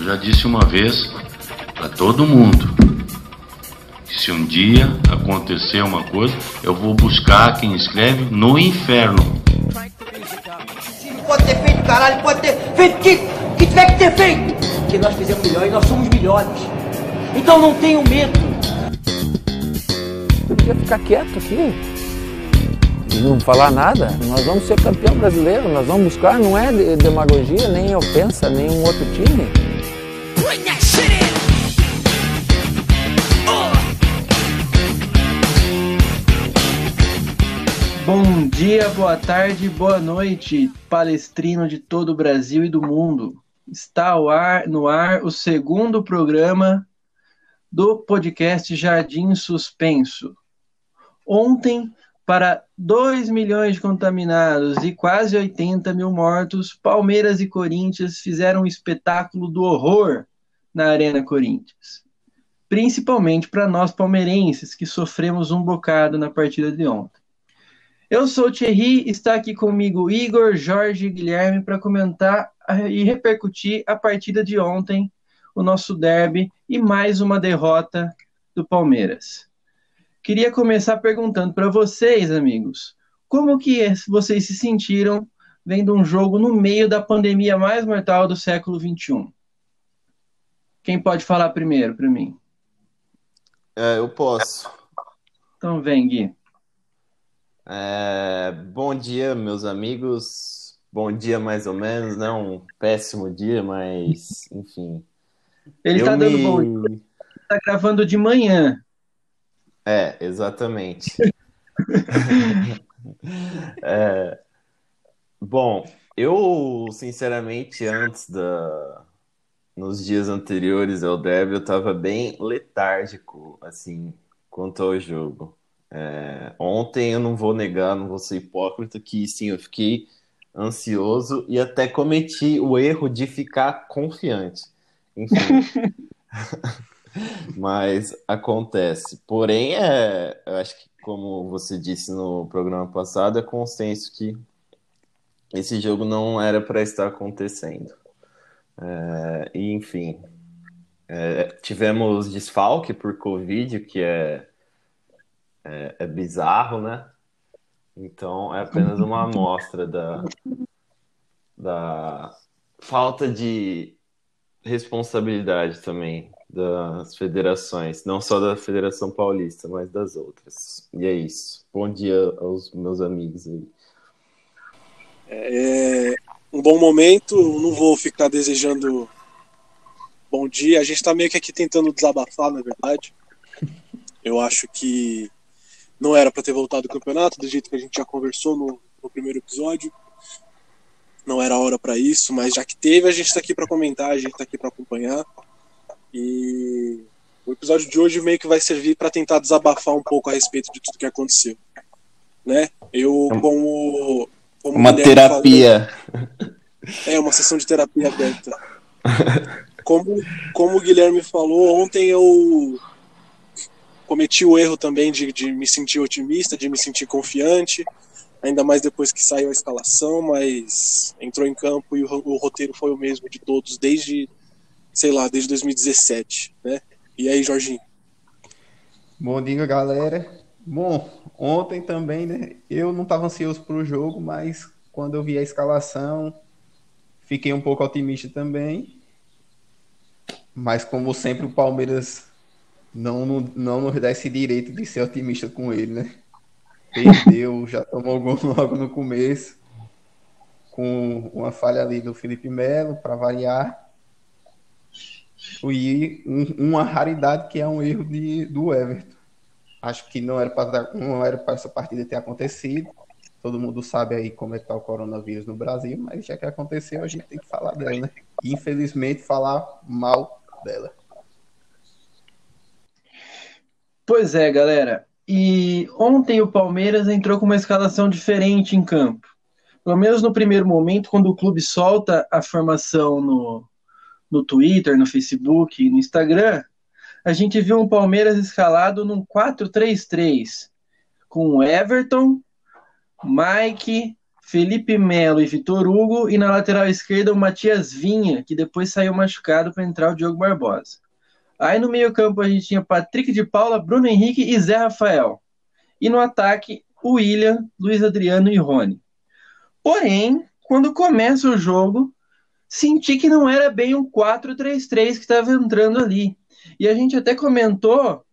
Eu já disse uma vez para todo mundo que se um dia acontecer uma coisa, eu vou buscar quem escreve no inferno. Pode ter feito, caralho, pode ter feito o que, que tiver que ter feito. Porque nós fizemos melhor e nós somos melhores. Então não tenham medo. Eu podia ficar quieto aqui e não falar nada. Nós vamos ser campeão brasileiro, nós vamos buscar, não é demagogia, nem ofensa, nem um outro time. Bom dia, boa tarde, boa noite, palestrino de todo o Brasil e do mundo. Está ar, no ar o segundo programa do podcast Jardim Suspenso. Ontem, para 2 milhões de contaminados e quase 80 mil mortos, Palmeiras e Corinthians fizeram um espetáculo do horror na Arena Corinthians. Principalmente para nós palmeirenses, que sofremos um bocado na partida de ontem. Eu sou o Thierry, está aqui comigo Igor, Jorge e Guilherme para comentar e repercutir a partida de ontem, o nosso derby e mais uma derrota do Palmeiras. Queria começar perguntando para vocês, amigos, como que vocês se sentiram vendo um jogo no meio da pandemia mais mortal do século XXI? Quem pode falar primeiro para mim? É, eu posso. Então vem, Gui. É, bom dia, meus amigos. Bom dia, mais ou menos, né? Um péssimo dia, mas enfim. Ele tá dando bom dia. Tá gravando de manhã. É, exatamente. é, bom, eu sinceramente antes da nos dias anteriores ao derby eu tava bem letárgico assim quanto ao jogo. É, ontem eu não vou negar, não vou ser hipócrita, que sim, eu fiquei ansioso e até cometi o erro de ficar confiante. Enfim. Mas acontece. Porém, é, eu acho que, como você disse no programa passado, é consenso que esse jogo não era para estar acontecendo. É, enfim, é, tivemos desfalque por Covid, que é é, é bizarro, né? Então é apenas uma amostra da, da falta de responsabilidade também das federações, não só da Federação Paulista, mas das outras. E é isso. Bom dia aos meus amigos aí. É um bom momento, não vou ficar desejando bom dia. A gente está meio que aqui tentando desabafar, na verdade. Eu acho que não era para ter voltado o campeonato, do jeito que a gente já conversou no, no primeiro episódio. Não era hora para isso, mas já que teve, a gente está aqui para comentar, a gente está aqui para acompanhar. E o episódio de hoje meio que vai servir para tentar desabafar um pouco a respeito de tudo que aconteceu. Né? Eu, como. como uma terapia. Falou, é, uma sessão de terapia aberta. Como, como o Guilherme falou, ontem eu cometi o erro também de, de me sentir otimista, de me sentir confiante, ainda mais depois que saiu a escalação, mas entrou em campo e o, o roteiro foi o mesmo de todos desde, sei lá, desde 2017, né? E aí, Jorginho? Bom dia, galera. Bom, ontem também, né? Eu não estava ansioso para o jogo, mas quando eu vi a escalação, fiquei um pouco otimista também. Mas como sempre o Palmeiras não, não, nos dá esse direito de ser otimista com ele, né? Perdeu, já tomou gol logo no começo, com uma falha ali do Felipe Melo, para variar. E um, uma raridade que é um erro de, do Everton. Acho que não era para para essa partida ter acontecido. Todo mundo sabe aí como é que tá o coronavírus no Brasil, mas já que aconteceu, a gente tem que falar dela, né? Infelizmente, falar mal dela. Pois é, galera. E ontem o Palmeiras entrou com uma escalação diferente em campo. Pelo menos no primeiro momento, quando o clube solta a formação no, no Twitter, no Facebook, no Instagram, a gente viu um Palmeiras escalado num 4-3-3, com Everton, Mike, Felipe Melo e Vitor Hugo, e na lateral esquerda o Matias Vinha, que depois saiu machucado para entrar o Diogo Barbosa. Aí no meio-campo a gente tinha Patrick de Paula, Bruno Henrique e Zé Rafael. E no ataque, o William, Luiz Adriano e Rony. Porém, quando começa o jogo, senti que não era bem um 4-3-3 que estava entrando ali. E a gente até comentou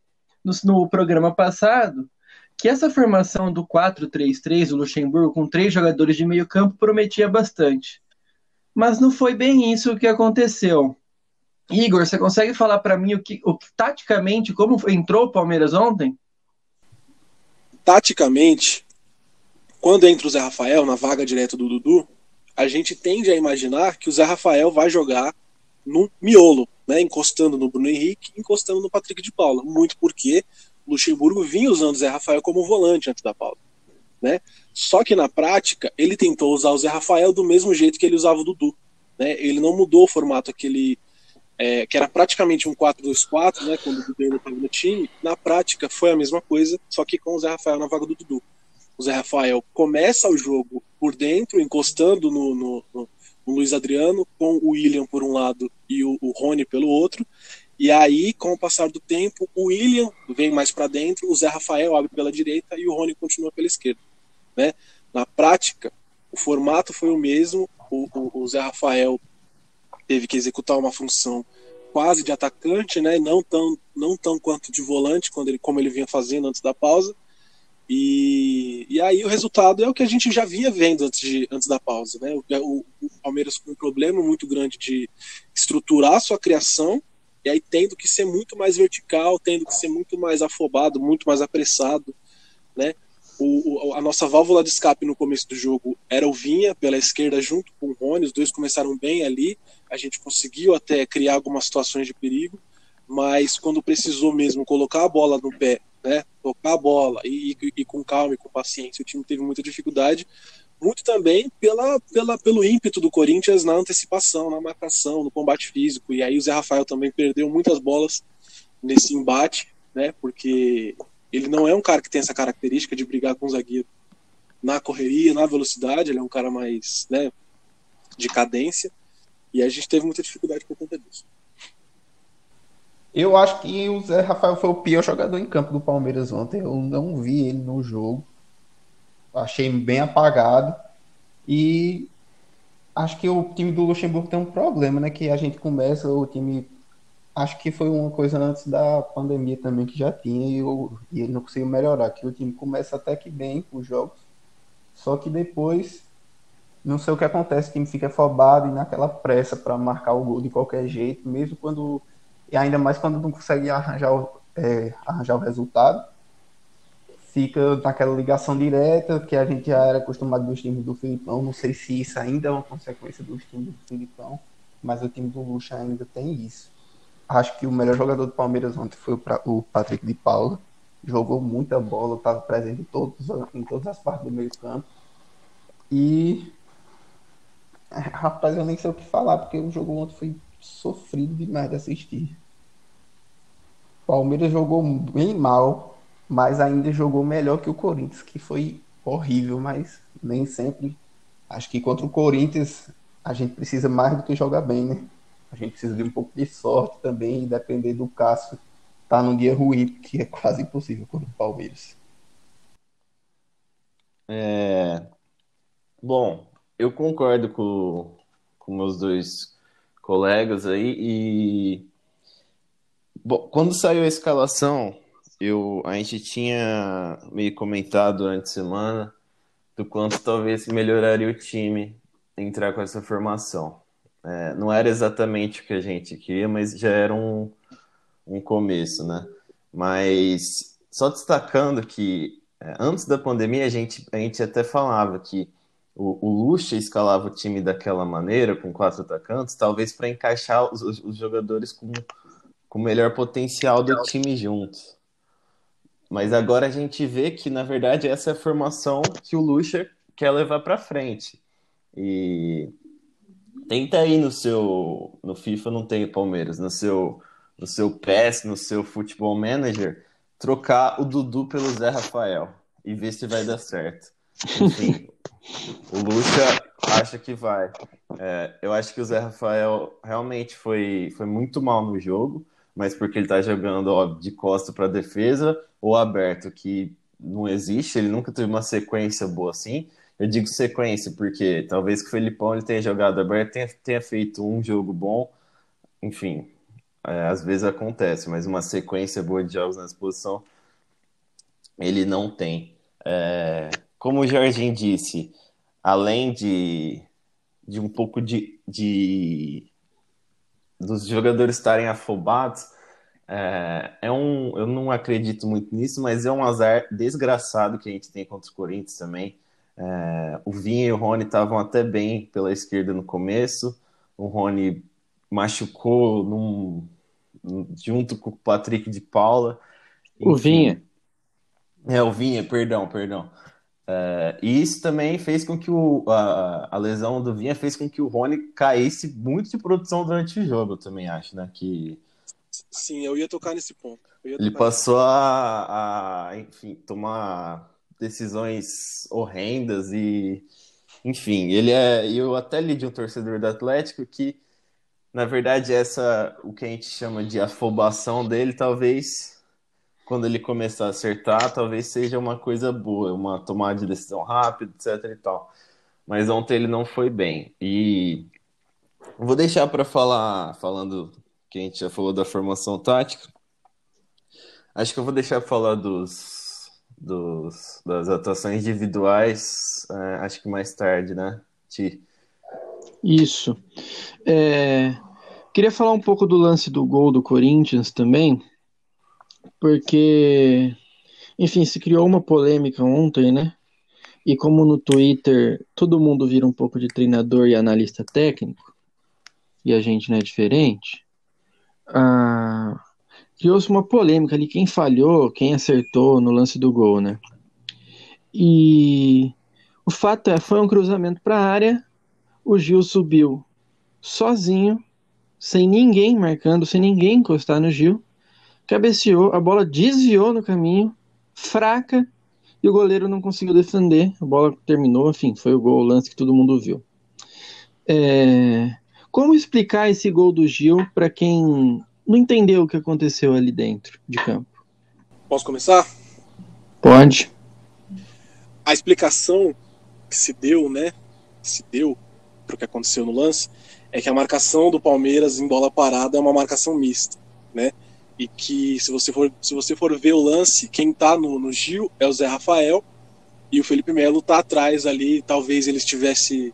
no, no programa passado que essa formação do 4-3-3 do Luxemburgo, com três jogadores de meio campo, prometia bastante. Mas não foi bem isso que aconteceu. Igor, você consegue falar para mim o que, o que, taticamente, como entrou o Palmeiras ontem? Taticamente, quando entra o Zé Rafael na vaga direta do Dudu, a gente tende a imaginar que o Zé Rafael vai jogar no miolo, né, encostando no Bruno Henrique, encostando no Patrick de Paula. Muito porque Luxemburgo vinha usando o Zé Rafael como volante antes da pausa. Né? Só que na prática, ele tentou usar o Zé Rafael do mesmo jeito que ele usava o Dudu. Né? Ele não mudou o formato aquele é, que era praticamente um 4-2-4, né, quando o Dudu ainda estava no time. Na prática, foi a mesma coisa, só que com o Zé Rafael na vaga do Dudu. O Zé Rafael começa o jogo por dentro, encostando no, no, no, no Luiz Adriano, com o William por um lado e o, o Rony pelo outro. E aí, com o passar do tempo, o William vem mais para dentro, o Zé Rafael abre pela direita e o Rony continua pela esquerda. Né? Na prática, o formato foi o mesmo. O, o, o, Zé Rafael teve que executar uma função quase de atacante, né? não, tão, não tão quanto de volante, quando ele, como ele vinha fazendo antes da pausa. E, e aí o resultado é o que a gente já vinha vendo antes, de, antes da pausa. Né? O, o, Palmeiras com um problema muito grande de estruturar sua criação e aí tendo que ser muito mais vertical, tendo que ser muito mais afobado, muito mais apressado, né? O, a nossa válvula de escape no começo do jogo era o Vinha pela esquerda junto com o Rony, os dois começaram bem ali, a gente conseguiu até criar algumas situações de perigo, mas quando precisou mesmo colocar a bola no pé, né, tocar a bola e, e, e com calma e com paciência, o time teve muita dificuldade, muito também pela, pela, pelo ímpeto do Corinthians na antecipação, na marcação, no combate físico. E aí o Zé Rafael também perdeu muitas bolas nesse embate, né? Porque ele não é um cara que tem essa característica de brigar com o zagueiro na correria, na velocidade, ele é um cara mais, né, de cadência. E a gente teve muita dificuldade por conta disso. Eu acho que o Zé Rafael foi o pior jogador em campo do Palmeiras ontem. Eu não vi ele no jogo achei bem apagado. E acho que o time do Luxemburgo tem um problema, né? Que a gente começa, o time. Acho que foi uma coisa antes da pandemia também que já tinha e, eu, e ele não conseguiu melhorar. Que o time começa até que bem os jogos, só que depois não sei o que acontece, o time fica afobado e naquela pressa para marcar o gol de qualquer jeito, mesmo quando. E ainda mais quando não consegue arranjar o, é, arranjar o resultado fica naquela ligação direta que a gente já era acostumado dos times do Filipão. Não sei se isso ainda é uma consequência dos times do Filipão, mas o time do Lucha ainda tem isso. Acho que o melhor jogador do Palmeiras ontem foi o Patrick de Paula. Jogou muita bola, estava presente em, todos, em todas as partes do meio campo. E. Rapaz, eu nem sei o que falar, porque o jogo ontem foi sofrido demais de assistir. O Palmeiras jogou bem mal, mas ainda jogou melhor que o Corinthians, que foi horrível, mas nem sempre. Acho que contra o Corinthians a gente precisa mais do que jogar bem, né? A gente precisa de um pouco de sorte também depender do Cássio tá num dia ruim, que é quase impossível contra o Palmeiras. É... Bom, eu concordo com, com meus dois colegas aí e bom, quando saiu a escalação eu, a gente tinha meio comentado durante a semana do quanto talvez melhoraria o time entrar com essa formação. É, não era exatamente o que a gente queria, mas já era um, um começo, né? Mas só destacando que é, antes da pandemia a gente, a gente até falava que o, o Lucha escalava o time daquela maneira, com quatro atacantes, talvez para encaixar os, os jogadores com, com o melhor potencial do time juntos. Mas agora a gente vê que, na verdade, essa é a formação que o Lucha quer levar para frente. E tenta aí no seu. No FIFA não tem Palmeiras, no seu, no seu PES, no seu Futebol Manager, trocar o Dudu pelo Zé Rafael e ver se vai dar certo. Enfim, O Lucha acha que vai. É, eu acho que o Zé Rafael realmente foi, foi muito mal no jogo, mas porque ele tá jogando ó, de costa para defesa ou aberto, que não existe, ele nunca teve uma sequência boa assim. Eu digo sequência porque talvez que o Felipão ele tenha jogado aberto, tenha, tenha feito um jogo bom, enfim, é, às vezes acontece, mas uma sequência boa de jogos na exposição ele não tem. É, como o Jorginho disse, além de, de um pouco de, de dos jogadores estarem afobados, é, é, um, eu não acredito muito nisso, mas é um azar desgraçado que a gente tem contra os Corinthians também. É, o Vinha e o Rony estavam até bem pela esquerda no começo. O Rony machucou num, junto com o Patrick de Paula. O Vinha. É, o Vinha, perdão, perdão. É, e isso também fez com que o, a, a, lesão do Vinha fez com que o Rony caísse muito de produção durante o jogo, eu também acho, né? Que... Sim, eu ia tocar nesse ponto. Ele passou a, a, enfim, tomar decisões horrendas e, enfim, ele é. Eu até li de um torcedor do Atlético que, na verdade, essa o que a gente chama de afobação dele, talvez quando ele começar a acertar, talvez seja uma coisa boa, uma tomada de decisão rápida, etc e tal. Mas ontem ele não foi bem. E vou deixar para falar, falando que a gente já falou da formação tática. Acho que eu vou deixar para falar dos, dos, das atuações individuais, é, acho que mais tarde, né, Ti? Isso. É, queria falar um pouco do lance do gol do Corinthians também, porque, enfim, se criou uma polêmica ontem, né? E como no Twitter todo mundo vira um pouco de treinador e analista técnico, e a gente não é diferente, ah, criou-se uma polêmica ali, quem falhou, quem acertou no lance do gol, né? E o fato é, foi um cruzamento para a área, o Gil subiu sozinho, sem ninguém marcando, sem ninguém encostar no Gil, cabeceou, a bola desviou no caminho, fraca, e o goleiro não conseguiu defender. A bola terminou, enfim, foi o gol, o lance que todo mundo viu. É... Como explicar esse gol do Gil para quem não entendeu o que aconteceu ali dentro de campo? Posso começar? Pode. A explicação que se deu, né? Se deu para o que aconteceu no lance é que a marcação do Palmeiras em bola parada é uma marcação mista, né? e que se você for, se você for ver o lance, quem tá no, no Gil é o Zé Rafael e o Felipe Melo tá atrás ali, talvez ele estivesse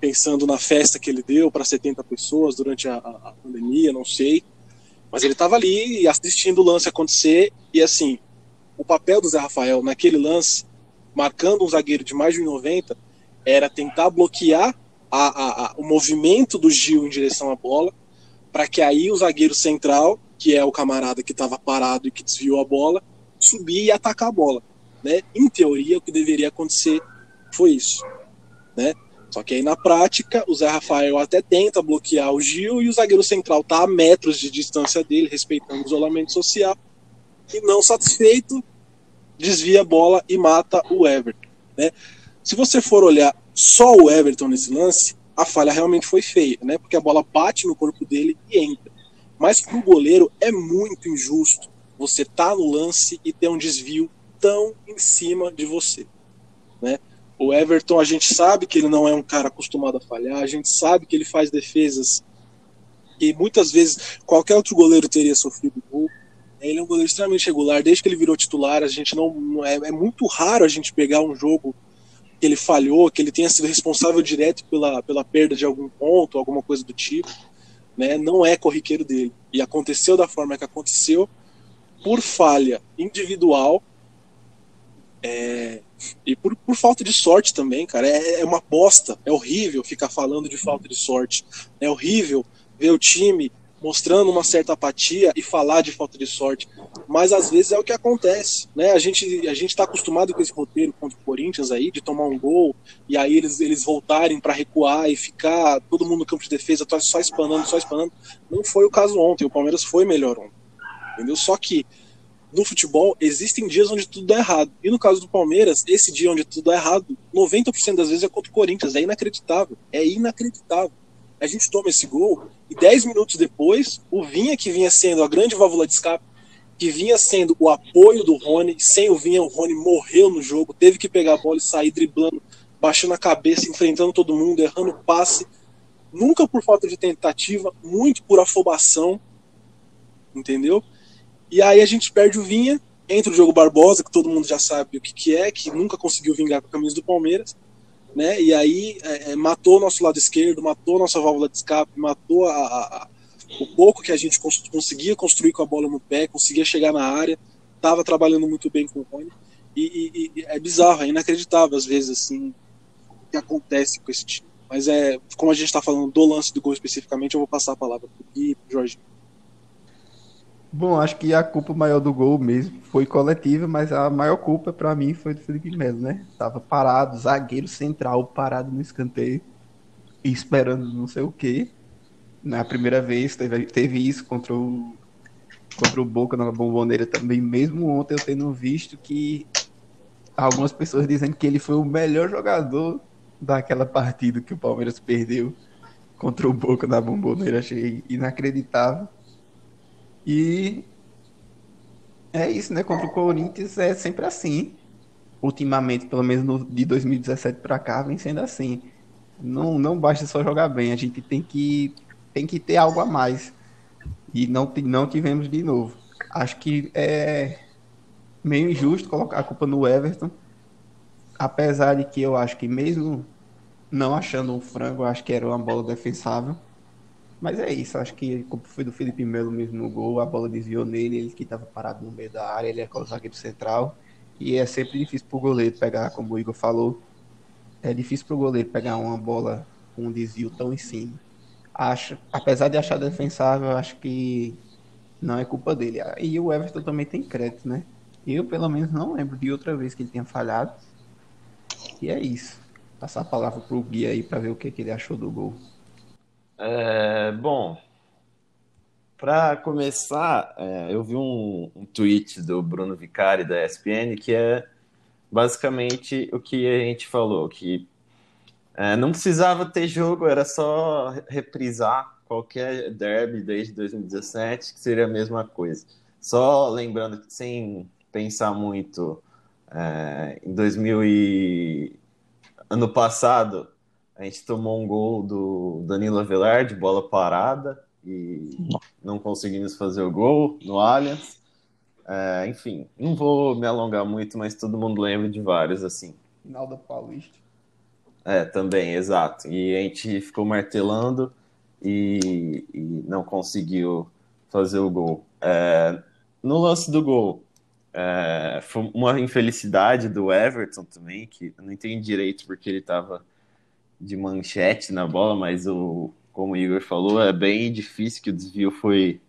pensando na festa que ele deu para 70 pessoas durante a, a, pandemia, não sei. Mas ele estava ali assistindo o lance acontecer e assim, o papel do Zé Rafael naquele lance, marcando um zagueiro de mais de 1,90, era tentar bloquear a, a, o movimento do Gil em direção à bola, para que aí o zagueiro central que é o camarada que estava parado e que desviou a bola, subir e atacar a bola. Né? Em teoria, o que deveria acontecer foi isso. Né? Só que aí na prática, o Zé Rafael até tenta bloquear o Gil e o zagueiro central está a metros de distância dele, respeitando o isolamento social, e não satisfeito, desvia a bola e mata o Everton. Né? Se você for olhar só o Everton nesse lance, a falha realmente foi feia, né? porque a bola bate no corpo dele e entra. Mas para o goleiro é muito injusto você tá no lance e ter um desvio tão em cima de você, né? O Everton, a gente sabe que ele não é um cara acostumado a falhar, a gente sabe que ele faz defesas que muitas vezes qualquer outro goleiro teria sofrido gol. Ele é um goleiro extremamente regular, desde que ele virou titular, a gente não, é, é muito raro a gente pegar um jogo que ele falhou, que ele tenha sido responsável direto pela, pela perda de algum ponto, alguma coisa do tipo né, não é corriqueiro dele. E aconteceu da forma que aconteceu, por falha individual é, e por, por, falta de sorte também, cara. É, é, uma bosta, é horrível ficar falando de falta de sorte. É horrível ver o time mostrando uma certa apatia e falar de falta de sorte. Mas às vezes é o que acontece, né? A gente a gente está acostumado com esse roteiro contra o Corinthians aí de tomar um gol e aí eles eles voltarem para recuar e ficar todo mundo no campo de defesa só espanando, só espanando. Não foi o caso ontem. O Palmeiras foi melhor ontem, entendeu? Só que no futebol existem dias onde tudo dá errado. E no caso do Palmeiras, esse dia onde tudo dá errado, 90% das vezes é contra o Corinthians. É inacreditável. É inacreditável. A gente toma esse gol e 10 minutos depois, o Vinha, que vinha sendo a grande válvula de escape, que vinha sendo o apoio do Rony, sem o Vinha, o Rony morreu no jogo, teve que pegar a bola e sair driblando, baixando a cabeça, enfrentando todo mundo, errando passe. Nunca por falta de tentativa, muito por afobação. Entendeu? E aí a gente perde o Vinha, entra o Diogo Barbosa, que todo mundo já sabe o que, que é, que nunca conseguiu vingar com a camisa do Palmeiras, né? E aí é, é matou o nosso lado esquerdo, matou nossa válvula de escape, matou a, a, o pouco que a gente cons conseguia construir com a bola no pé, conseguia chegar na área, estava trabalhando muito bem com o Rony. E, e, e, é bizarro, é inacreditável às vezes assim o que acontece com esse time. Mas é, como a gente está falando do lance do gol especificamente, eu vou passar a palavra para o Gui para o Jorginho. Bom, acho que a culpa maior do gol mesmo foi coletiva, mas a maior culpa para mim foi do Felipe Melo, né? Tava parado, zagueiro central, parado no escanteio, esperando não sei o quê. Na primeira vez teve, teve isso contra o, contra o Boca na Bomboneira também, mesmo ontem eu tendo visto que algumas pessoas dizendo que ele foi o melhor jogador daquela partida que o Palmeiras perdeu contra o Boca na Bomboneira. Achei inacreditável. E é isso, né? Contra o Corinthians é sempre assim. Ultimamente, pelo menos no, de 2017 para cá, vem sendo assim. Não, não basta só jogar bem, a gente tem que, tem que ter algo a mais. E não, não tivemos de novo. Acho que é meio injusto colocar a culpa no Everton. Apesar de que eu acho que mesmo não achando um frango, acho que era uma bola defensável. Mas é isso, acho que foi do Felipe Melo mesmo no gol, a bola desviou nele, ele que estava parado no meio da área, ele é o zagueiro central. E é sempre difícil para o goleiro pegar, como o Igor falou, é difícil para o goleiro pegar uma bola com um desvio tão em cima. Acho, apesar de achar defensável, acho que não é culpa dele. E o Everton também tem crédito, né? Eu, pelo menos, não lembro de outra vez que ele tenha falhado. E é isso. Passar a palavra para o Gui aí para ver o que, que ele achou do gol. É, bom, para começar, é, eu vi um, um, tweet do Bruno Vicari da ESPN que é basicamente o que a gente falou, que é, não precisava ter jogo, era só reprisar qualquer derby desde 2017, que seria a mesma coisa. Só lembrando que sem pensar muito, é, em 2000 e... ano passado a gente tomou um gol do Danilo Avelar de bola parada e não conseguimos fazer o gol no Allianz. É, enfim, não vou me alongar muito, mas todo mundo lembra de vários assim. Final da Paulista. É, também, exato. E a gente ficou martelando e, e não conseguiu fazer o gol. É, no lance do gol, é, foi uma infelicidade do Everton também, que eu não entendi direito porque ele estava de manchete na bola, mas o, como o Igor falou, é bem difícil que o desvio foi,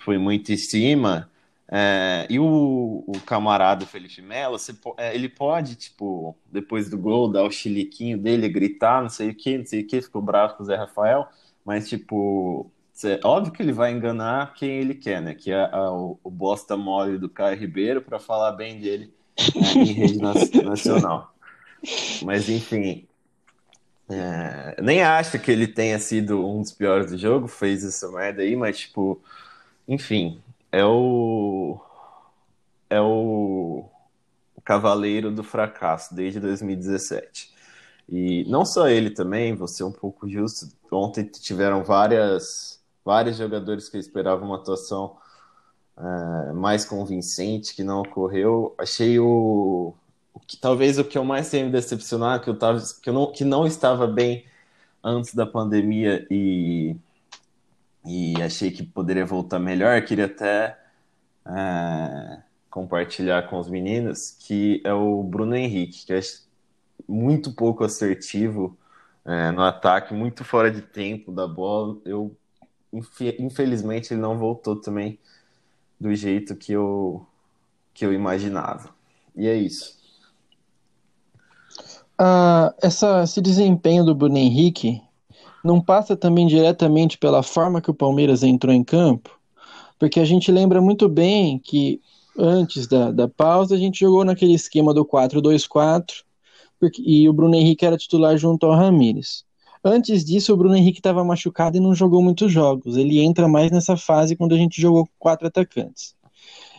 foi muito em cima. É, e o, o camarada Felipe Melo, você, é, ele pode, tipo, depois do gol, dar o chiliquinho dele, gritar, não sei o que, não sei o que, ficou bravo com o Zé Rafael, mas, tipo, cê, óbvio que ele vai enganar quem ele quer, né? Que é a, o, o bosta mole do Caio Ribeiro para falar bem dele né, em rede nacional. Mas, enfim, é, nem acho que ele tenha sido um dos piores do jogo, fez essa merda aí, mas tipo, enfim, é o é o, o cavaleiro do fracasso desde 2017. E não só ele também, vou ser um pouco justo. Ontem tiveram várias vários jogadores que esperavam uma atuação é, mais convincente que não ocorreu. Achei o o que talvez o que eu mais tenho me decepcionado que eu tava que eu não que não estava bem antes da pandemia e e achei que poderia voltar melhor queria até é, compartilhar com os meninos que é o Bruno Henrique que é muito pouco assertivo é, no ataque muito fora de tempo da bola. Eu infelizmente ele não voltou também do jeito que eu que eu imaginava. E é isso ah, essa, esse desempenho do Bruno Henrique não passa também diretamente pela forma que o Palmeiras entrou em campo? Porque a gente lembra muito bem que antes da, da pausa a gente jogou naquele esquema do 4-2-4 e o Bruno Henrique era titular junto ao Ramires. Antes disso, o Bruno Henrique estava machucado e não jogou muitos jogos. Ele entra mais nessa fase quando a gente jogou com quatro atacantes.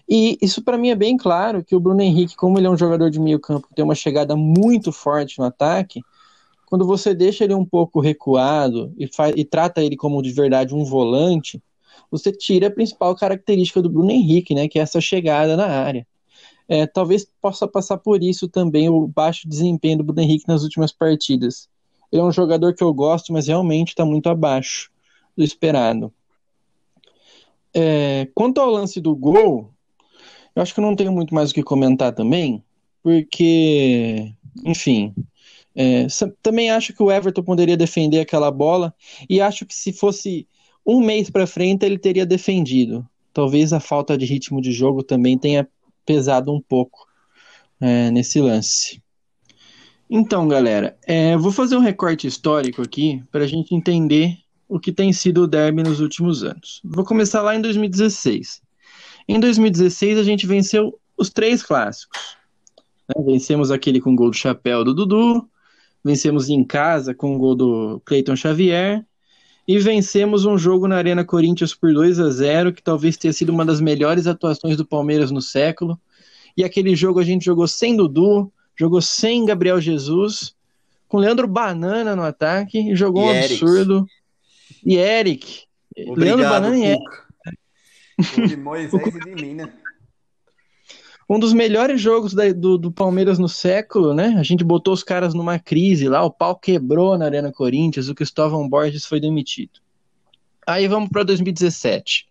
E isso para mim é bem claro que o Bruno Henrique, como ele é um jogador de meio campo, tem uma chegada muito forte no ataque, quando você deixa ele um pouco recuado e, e trata ele como de verdade um volante, você tira a principal característica do Bruno Henrique, né, que é essa chegada na área. É, talvez possa passar por isso também o baixo desempenho do Bruno Henrique nas últimas partidas. Ele é um jogador que eu gosto, mas realmente está muito abaixo do esperado. É, quanto ao lance do gol, eu acho que eu não tenho muito mais o que comentar também, porque, enfim, é, também acho que o Everton poderia defender aquela bola e acho que se fosse um mês para frente ele teria defendido. Talvez a falta de ritmo de jogo também tenha pesado um pouco é, nesse lance. Então, galera, é, vou fazer um recorte histórico aqui para a gente entender o que tem sido o derby nos últimos anos. Vou começar lá em 2016. Em 2016, a gente venceu os três clássicos. Né? Vencemos aquele com gol do chapéu do Dudu, vencemos em casa com o gol do Cleiton Xavier e vencemos um jogo na Arena Corinthians por 2 a 0 que talvez tenha sido uma das melhores atuações do Palmeiras no século. E aquele jogo a gente jogou sem Dudu, jogou sem Gabriel Jesus, com Leandro Banana no ataque, e jogou e um Eric. absurdo. E Eric. Obrigado, Leandro Banana e Eric. De Moisés e de mim, né? um dos melhores jogos da, do, do, Palmeiras no século, né? A gente botou os caras numa crise lá, o pau quebrou na Arena Corinthians, o Cristóvão Borges foi demitido. Aí vamos para 2017.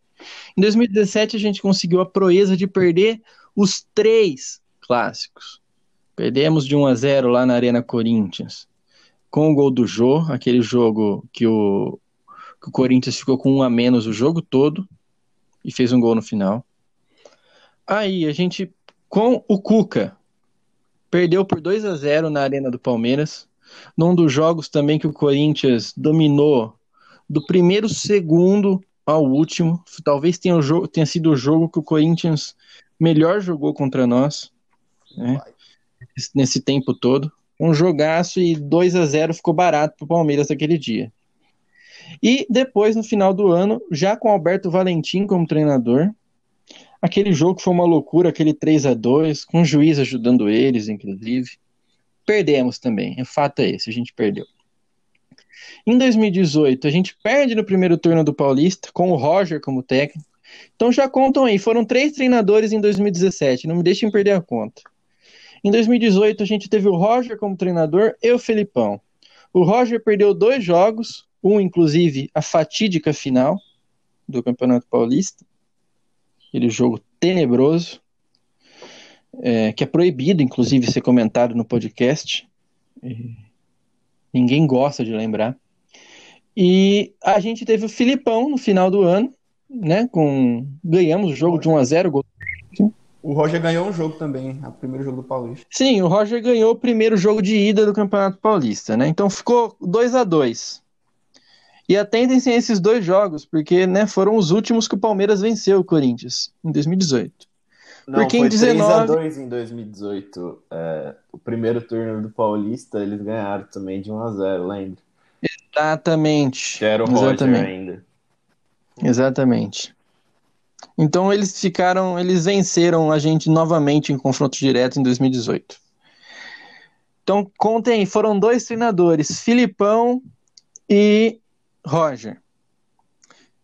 Em 2017 a gente conseguiu a proeza de perder os três clássicos. Perdemos de 1 a 0 lá na Arena Corinthians, com o gol do Jô, aquele jogo que o, que o Corinthians ficou com um a menos o jogo todo e fez um gol no final. Aí a gente com o Cuca. Perdeu por 2 a 0 na Arena do Palmeiras. Num dos jogos também que o Corinthians dominou do primeiro segundo ao último. Talvez tenha, o tenha sido o jogo que o Corinthians melhor jogou contra nós. Né? Nesse tempo todo. Um jogaço e 2 a 0 ficou barato para o Palmeiras naquele dia. E depois, no final do ano, já com Alberto Valentim como treinador, Aquele jogo foi uma loucura, aquele 3 a 2 com o juiz ajudando eles, inclusive. Perdemos também, o fato é esse, a gente perdeu. Em 2018, a gente perde no primeiro turno do Paulista, com o Roger como técnico. Então já contam aí, foram três treinadores em 2017, não me deixem perder a conta. Em 2018, a gente teve o Roger como treinador e o Felipão. O Roger perdeu dois jogos, um inclusive a fatídica final do Campeonato Paulista aquele jogo tenebroso, é, que é proibido, inclusive, ser comentado no podcast. ninguém gosta de lembrar. E a gente teve o Filipão no final do ano, né? Com ganhamos o jogo de 1 a 0 O Roger ganhou um jogo também, o primeiro jogo do Paulista. Sim, o Roger ganhou o primeiro jogo de ida do Campeonato Paulista, né? Então ficou 2 a 2 e atentem-se a esses dois jogos, porque né, foram os últimos que o Palmeiras venceu o Corinthians, em 2018. Não, porque foi em 19... 3x2 em 2018. É, o primeiro turno do Paulista, eles ganharam também de 1x0, lembra? Exatamente. Que era o Exatamente. Roger ainda. Exatamente. Então eles ficaram, eles venceram a gente novamente em confronto direto em 2018. Então contem, foram dois treinadores, Filipão e Roger.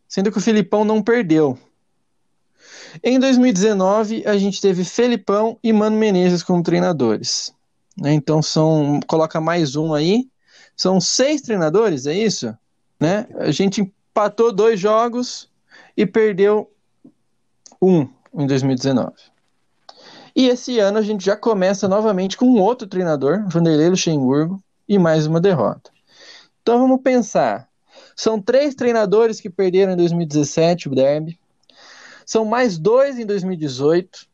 Sendo que o Filipão não perdeu. Em 2019, a gente teve Felipão e Mano Menezes como treinadores. Né? Então são. Coloca mais um aí. São seis treinadores, é isso? Né? A gente empatou dois jogos e perdeu um em 2019. E esse ano a gente já começa novamente com outro treinador, Vanderlei Luxemburgo, e mais uma derrota. Então vamos pensar. São três treinadores que perderam em 2017 o derby. São mais dois em 2018.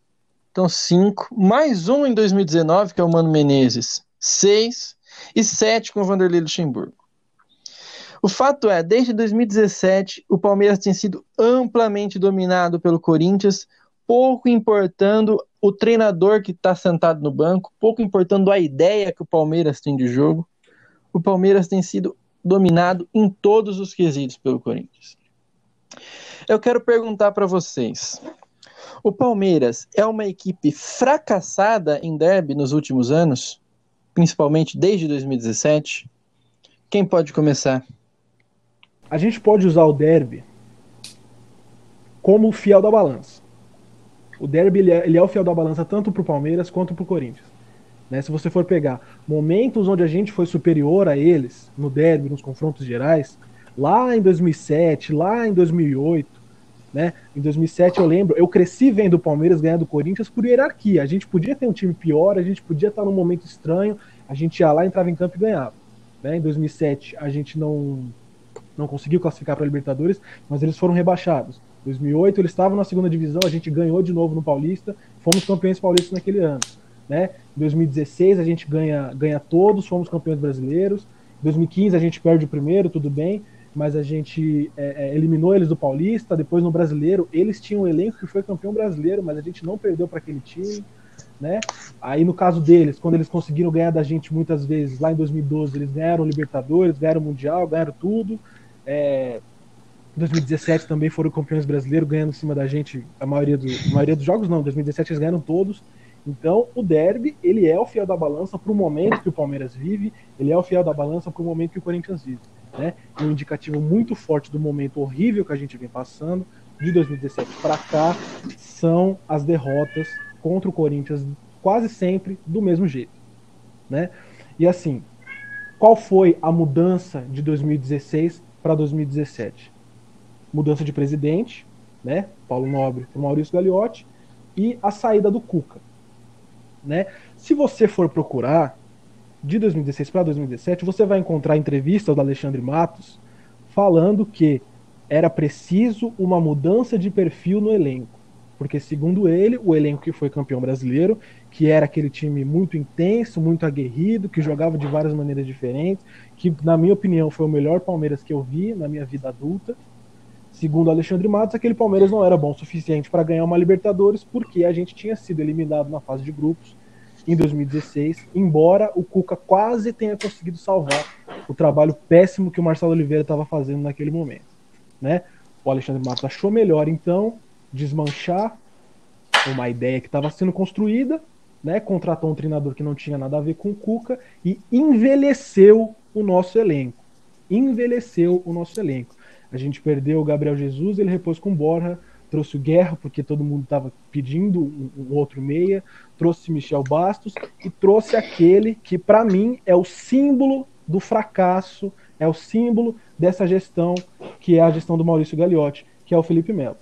Então, cinco. Mais um em 2019, que é o Mano Menezes. Seis. E sete com o Vanderlei Luxemburgo. O fato é, desde 2017, o Palmeiras tem sido amplamente dominado pelo Corinthians, pouco importando o treinador que está sentado no banco, pouco importando a ideia que o Palmeiras tem de jogo. O Palmeiras tem sido dominado em todos os quesitos pelo Corinthians. Eu quero perguntar para vocês: o Palmeiras é uma equipe fracassada em derby nos últimos anos, principalmente desde 2017? Quem pode começar? A gente pode usar o derby como o fiel da balança. O derby ele é, ele é o fiel da balança tanto para o Palmeiras quanto para o Corinthians. Né? Se você for pegar momentos onde a gente foi superior a eles, no derby, nos confrontos gerais, lá em 2007, lá em 2008, né? Em 2007 eu lembro, eu cresci vendo o Palmeiras ganhar do Corinthians por hierarquia. A gente podia ter um time pior, a gente podia estar num momento estranho, a gente ia lá, entrava em campo e ganhava. Né? Em 2007 a gente não não conseguiu classificar para a Libertadores, mas eles foram rebaixados. 2008 eles estavam na segunda divisão, a gente ganhou de novo no Paulista, fomos campeões paulistas naquele ano. Né? Em 2016 a gente ganha, ganha todos, fomos campeões brasileiros. Em 2015 a gente perde o primeiro, tudo bem, mas a gente é, é, eliminou eles do Paulista. Depois no Brasileiro, eles tinham um elenco que foi campeão brasileiro, mas a gente não perdeu para aquele time. Né? Aí no caso deles, quando eles conseguiram ganhar da gente muitas vezes, lá em 2012, eles ganharam Libertadores, ganharam Mundial, ganharam tudo. É, 2017 também foram campeões brasileiros, ganhando em cima da gente a maioria, do, a maioria dos jogos, não, 2017 eles ganharam todos. Então, o derby, ele é o fiel da balança para o momento que o Palmeiras vive, ele é o fiel da balança para o momento que o Corinthians vive. Né? Um indicativo muito forte do momento horrível que a gente vem passando, de 2017 para cá, são as derrotas contra o Corinthians, quase sempre do mesmo jeito. Né? E assim, qual foi a mudança de 2016 para 2017? Mudança de presidente, né? Paulo Nobre para Maurício Gagliotti, e a saída do Cuca. Né? Se você for procurar, de 2016 para 2017, você vai encontrar entrevistas do Alexandre Matos falando que era preciso uma mudança de perfil no elenco. Porque, segundo ele, o elenco que foi campeão brasileiro, que era aquele time muito intenso, muito aguerrido, que jogava de várias maneiras diferentes, que, na minha opinião, foi o melhor Palmeiras que eu vi na minha vida adulta. Segundo Alexandre Matos, aquele Palmeiras não era bom o suficiente para ganhar uma Libertadores, porque a gente tinha sido eliminado na fase de grupos em 2016, embora o Cuca quase tenha conseguido salvar o trabalho péssimo que o Marcelo Oliveira estava fazendo naquele momento. Né? O Alexandre Matos achou melhor, então, desmanchar uma ideia que estava sendo construída, né? contratou um treinador que não tinha nada a ver com o Cuca e envelheceu o nosso elenco. Envelheceu o nosso elenco. A gente perdeu o Gabriel Jesus, ele repôs com Borja, trouxe o Guerra, porque todo mundo estava pedindo um, um, outro meia, trouxe Michel Bastos e trouxe aquele que, para mim, é o símbolo do fracasso, é o símbolo dessa gestão, que é a gestão do Maurício Gagliotti, que é o Felipe Melo.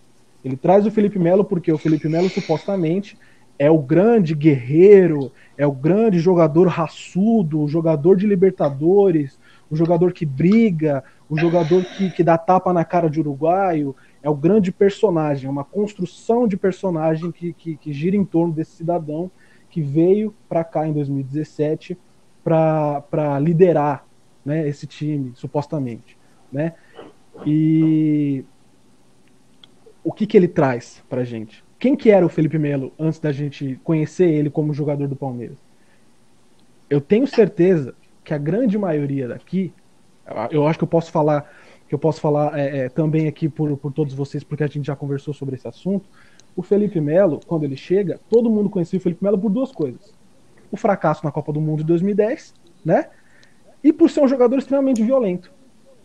Ele traz o Felipe Melo porque o Felipe Melo supostamente é o grande guerreiro, é o grande jogador raçudo, o jogador de Libertadores, o jogador que briga, o jogador que, que dá tapa na cara de uruguaio, é o grande personagem, é uma construção de personagem que, que, que gira em torno desse cidadão que veio para cá em 2017 para liderar né, esse time, supostamente. Né? E o que, que ele traz para gente? Quem que era o Felipe Melo antes da gente conhecer ele como jogador do Palmeiras? Eu tenho certeza que a grande maioria daqui eu acho que eu posso falar que eu posso falar é, é, também aqui por, por todos vocês, porque a gente já conversou sobre esse assunto. O Felipe Melo, quando ele chega, todo mundo conhecia o Felipe Melo por duas coisas: o fracasso na Copa do Mundo de 2010, né? E por ser um jogador extremamente violento.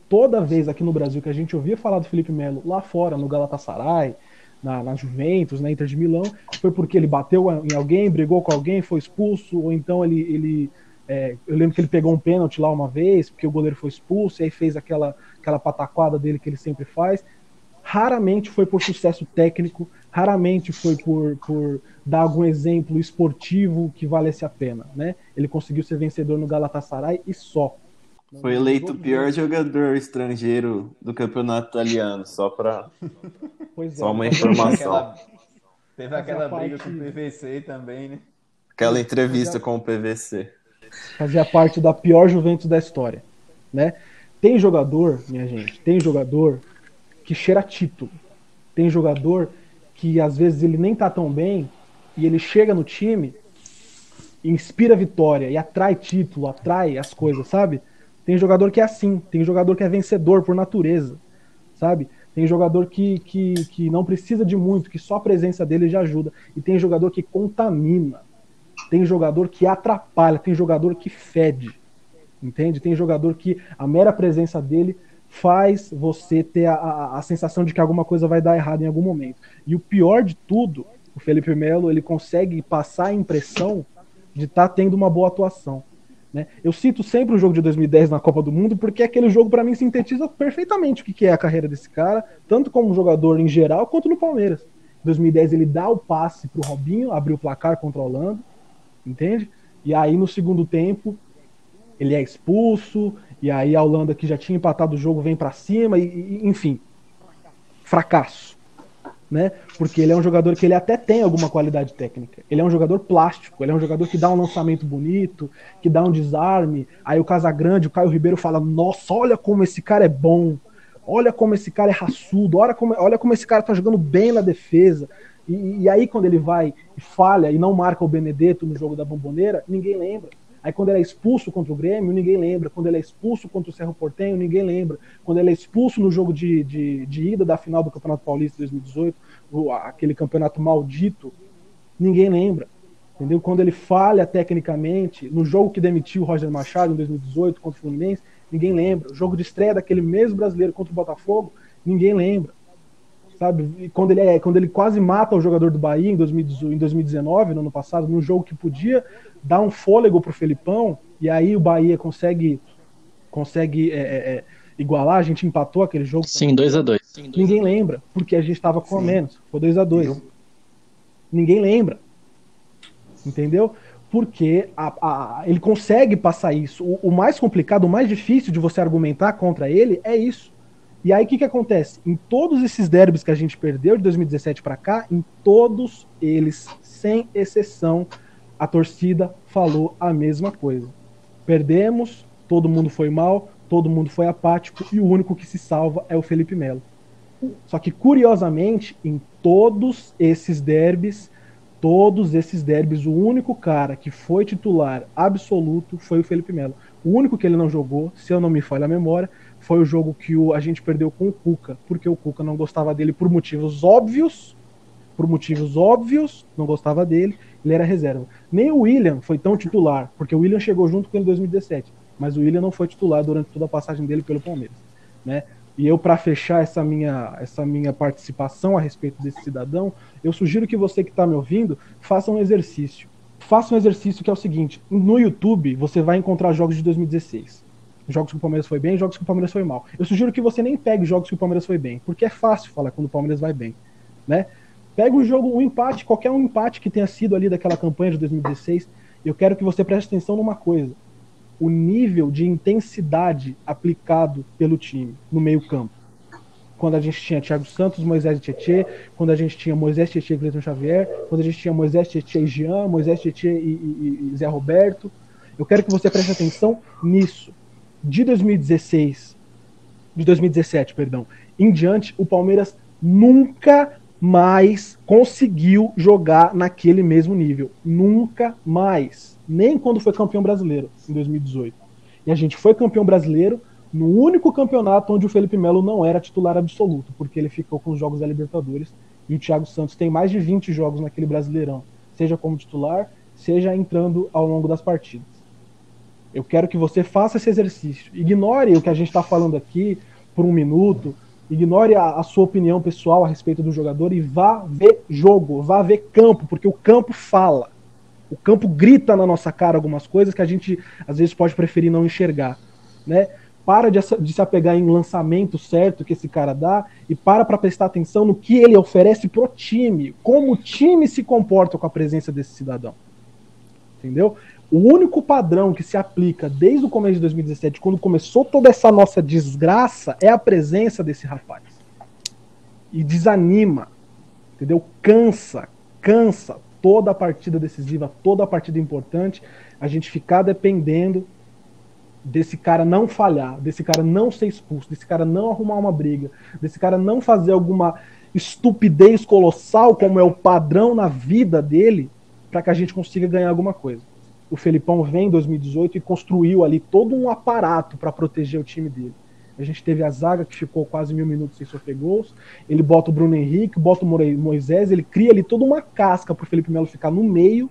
Toda vez aqui no Brasil que a gente ouvia falar do Felipe Melo lá fora, no Galatasaray, na, na, Juventus, na Inter de Milão, foi porque ele bateu em alguém, brigou com alguém, foi expulso, ou então ele, ele é, eu lembro que ele pegou um pênalti lá uma vez, porque o goleiro foi expulso, e aí fez aquela, aquela pataquada dele que ele sempre faz. Raramente foi por sucesso técnico, raramente foi por, por dar algum exemplo esportivo que valesse a pena. Né? Ele conseguiu ser vencedor no Galatasaray e só. Foi eleito o pior jogador estrangeiro do campeonato italiano, só para. É, só uma informação. Aquela... Teve aquela briga parte... com o PVC também, né? Aquela entrevista com o PVC fazia parte da pior Juventus da história, né? Tem jogador, minha gente, tem jogador que cheira título. Tem jogador que às vezes ele nem tá tão bem e ele chega no time inspira vitória e atrai título, atrai as coisas, sabe? Tem jogador que é assim, tem jogador que é vencedor por natureza, sabe? Tem jogador que, que, que não precisa de muito, que só a presença dele já ajuda. E tem jogador que contamina. Tem jogador que atrapalha, tem jogador que fede. Entende? Tem jogador que a mera presença dele faz você ter a, a, a sensação de que alguma coisa vai dar errado em algum momento. E o pior de tudo, o Felipe Melo, ele consegue passar a impressão de estar tá tendo uma boa atuação. Né? Eu cito sempre o jogo de 2010 na Copa do Mundo porque aquele jogo para mim sintetiza perfeitamente o que é a carreira desse cara, tanto como jogador em geral quanto no Palmeiras. Em 2010 ele dá o passe pro Robinho, abriu o placar contra o Holanda, entende? E aí no segundo tempo ele é expulso, e aí a Holanda que já tinha empatado o jogo vem para cima, e, e, enfim, fracasso né? Porque ele é um jogador que ele até tem alguma qualidade técnica. Ele é um jogador plástico, ele é um jogador que dá um lançamento bonito, que dá um desarme. Aí o Casagrande, o Caio Ribeiro fala: "Nossa, olha como esse cara é bom. Olha como esse cara é raçudo. Olha como, olha como esse cara tá jogando bem na defesa." E, e aí quando ele vai e falha e não marca o Benedetto no jogo da Bomboneira, ninguém lembra. Aí quando ele é expulso contra o Grêmio, ninguém lembra. Quando ele é expulso contra o Cerro Portenho, ninguém lembra. Quando ele é expulso no jogo de, de, de ida da final do Campeonato Paulista 2018, o, aquele campeonato maldito, ninguém lembra. Entendeu? Quando ele falha tecnicamente, no jogo que demitiu o Roger Machado em 2018 contra o Fluminense, ninguém lembra. O jogo de estreia daquele mesmo brasileiro contra o Botafogo, ninguém lembra. Sabe? E quando ele, é, quando ele quase mata o jogador do Bahia em, 2019, no ano passado, num jogo que podia dar um fôlego pro Felipão, e aí o Bahia consegue consegue é, é, é igualar, a gente empatou aquele jogo. Sim, 2 a 2 Ninguém lembra, porque a gente estava com a menos. Foi 2 a 2 Ninguém lembra. Entendeu? Porque a, a, ele consegue passar isso. O, o, mais complicado, o mais difícil de você argumentar contra ele é isso. E aí o que, que acontece? Em todos esses derbys que a gente perdeu de 2017 para cá, em todos eles, sem exceção, a torcida falou a mesma coisa. Perdemos, todo mundo foi mal, todo mundo foi apático e o único que se salva é o Felipe Melo. Só que curiosamente, em todos esses derbys, todos esses derbys, o único cara que foi titular absoluto foi o Felipe Melo. O único que ele não jogou, se eu não me falha a memória, foi o jogo que o, a gente perdeu com o Cuca, porque o Cuca não gostava dele por motivos óbvios, por motivos óbvios, não gostava dele, ele era reserva. Nem o William foi tão titular, porque o William chegou junto com ele em 2017, mas o William não foi titular durante toda a passagem dele pelo Palmeiras, né? E eu, para fechar essa minha, essa minha participação a respeito desse cidadão, eu sugiro que você que está me ouvindo faça um exercício. Faça um exercício que é o seguinte: no YouTube você vai encontrar jogos de 2016. Jogos que o Palmeiras foi bem, jogos que o Palmeiras foi mal. Eu sugiro que você nem pegue jogos que o Palmeiras foi bem, porque é fácil falar quando o Palmeiras vai bem, né? Pega um jogo, um empate, qualquer um empate que tenha sido ali daquela campanha de 2016. Eu quero que você preste atenção numa coisa: o nível de intensidade aplicado pelo time no meio-campo. Quando a gente tinha Thiago Santos, Moisés e Tietê, quando a gente tinha Moisés Tietê e Cleiton Xavier, quando a gente tinha Moisés Tietê e Jean, Moisés Tietê e, e, e Zé Roberto. Eu quero que você preste atenção nisso. De 2016, de 2017, perdão, em diante, o Palmeiras nunca mais conseguiu jogar naquele mesmo nível. Nunca mais. Nem quando foi campeão brasileiro, em 2018. E a gente foi campeão brasileiro no único campeonato onde o Felipe Melo não era titular absoluto, porque ele ficou com os jogos da Libertadores. E o Thiago Santos tem mais de 20 jogos naquele Brasileirão, seja como titular, seja entrando ao longo das partidas. Eu quero que você faça esse exercício. Ignore o que a gente está falando aqui por um minuto, Ignore a, a, sua opinião pessoal a respeito do jogador e vá ver jogo, vá ver campo, porque o campo fala. O campo grita na nossa cara algumas coisas que a gente às vezes pode preferir não enxergar, né? Para de, de se apegar em lançamento certo que esse cara dá e para para prestar atenção no que ele oferece pro time, como o time se comporta com a presença desse cidadão. Entendeu? O único padrão que se aplica desde o começo de 2017, quando começou toda essa nossa desgraça, é a presença desse rapaz. E desanima, entendeu? Cansa, cansa toda a partida decisiva, toda a partida importante, a gente ficar dependendo desse cara não falhar, desse cara não ser expulso, desse cara não arrumar uma briga, desse cara não fazer alguma estupidez colossal, como é o padrão na vida dele, para que a gente consiga ganhar alguma coisa. O Felipão vem em 2018 e construiu ali todo um aparato para proteger o time dele. A gente teve a zaga que ficou quase mil minutos sem sofrer gols. Ele bota o Bruno Henrique, bota o Moisés, ele cria ali toda uma casca para o Felipe Melo ficar no meio,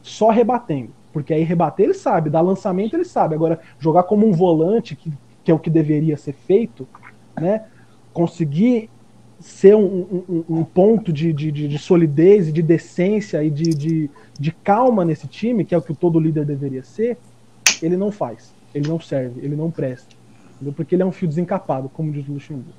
só rebatendo. Porque aí rebater ele sabe, dar lançamento ele sabe. Agora, jogar como um volante, que, que é o que deveria ser feito, né? Conseguir ser um, um, um ponto de, de, de, solidez e de decência e de, de, de calma nesse time, que é o que todo líder deveria ser, ele não faz. Ele não serve, ele não presta. Entendeu? Porque ele é um fio desencapado, como diz o Luxemburgo.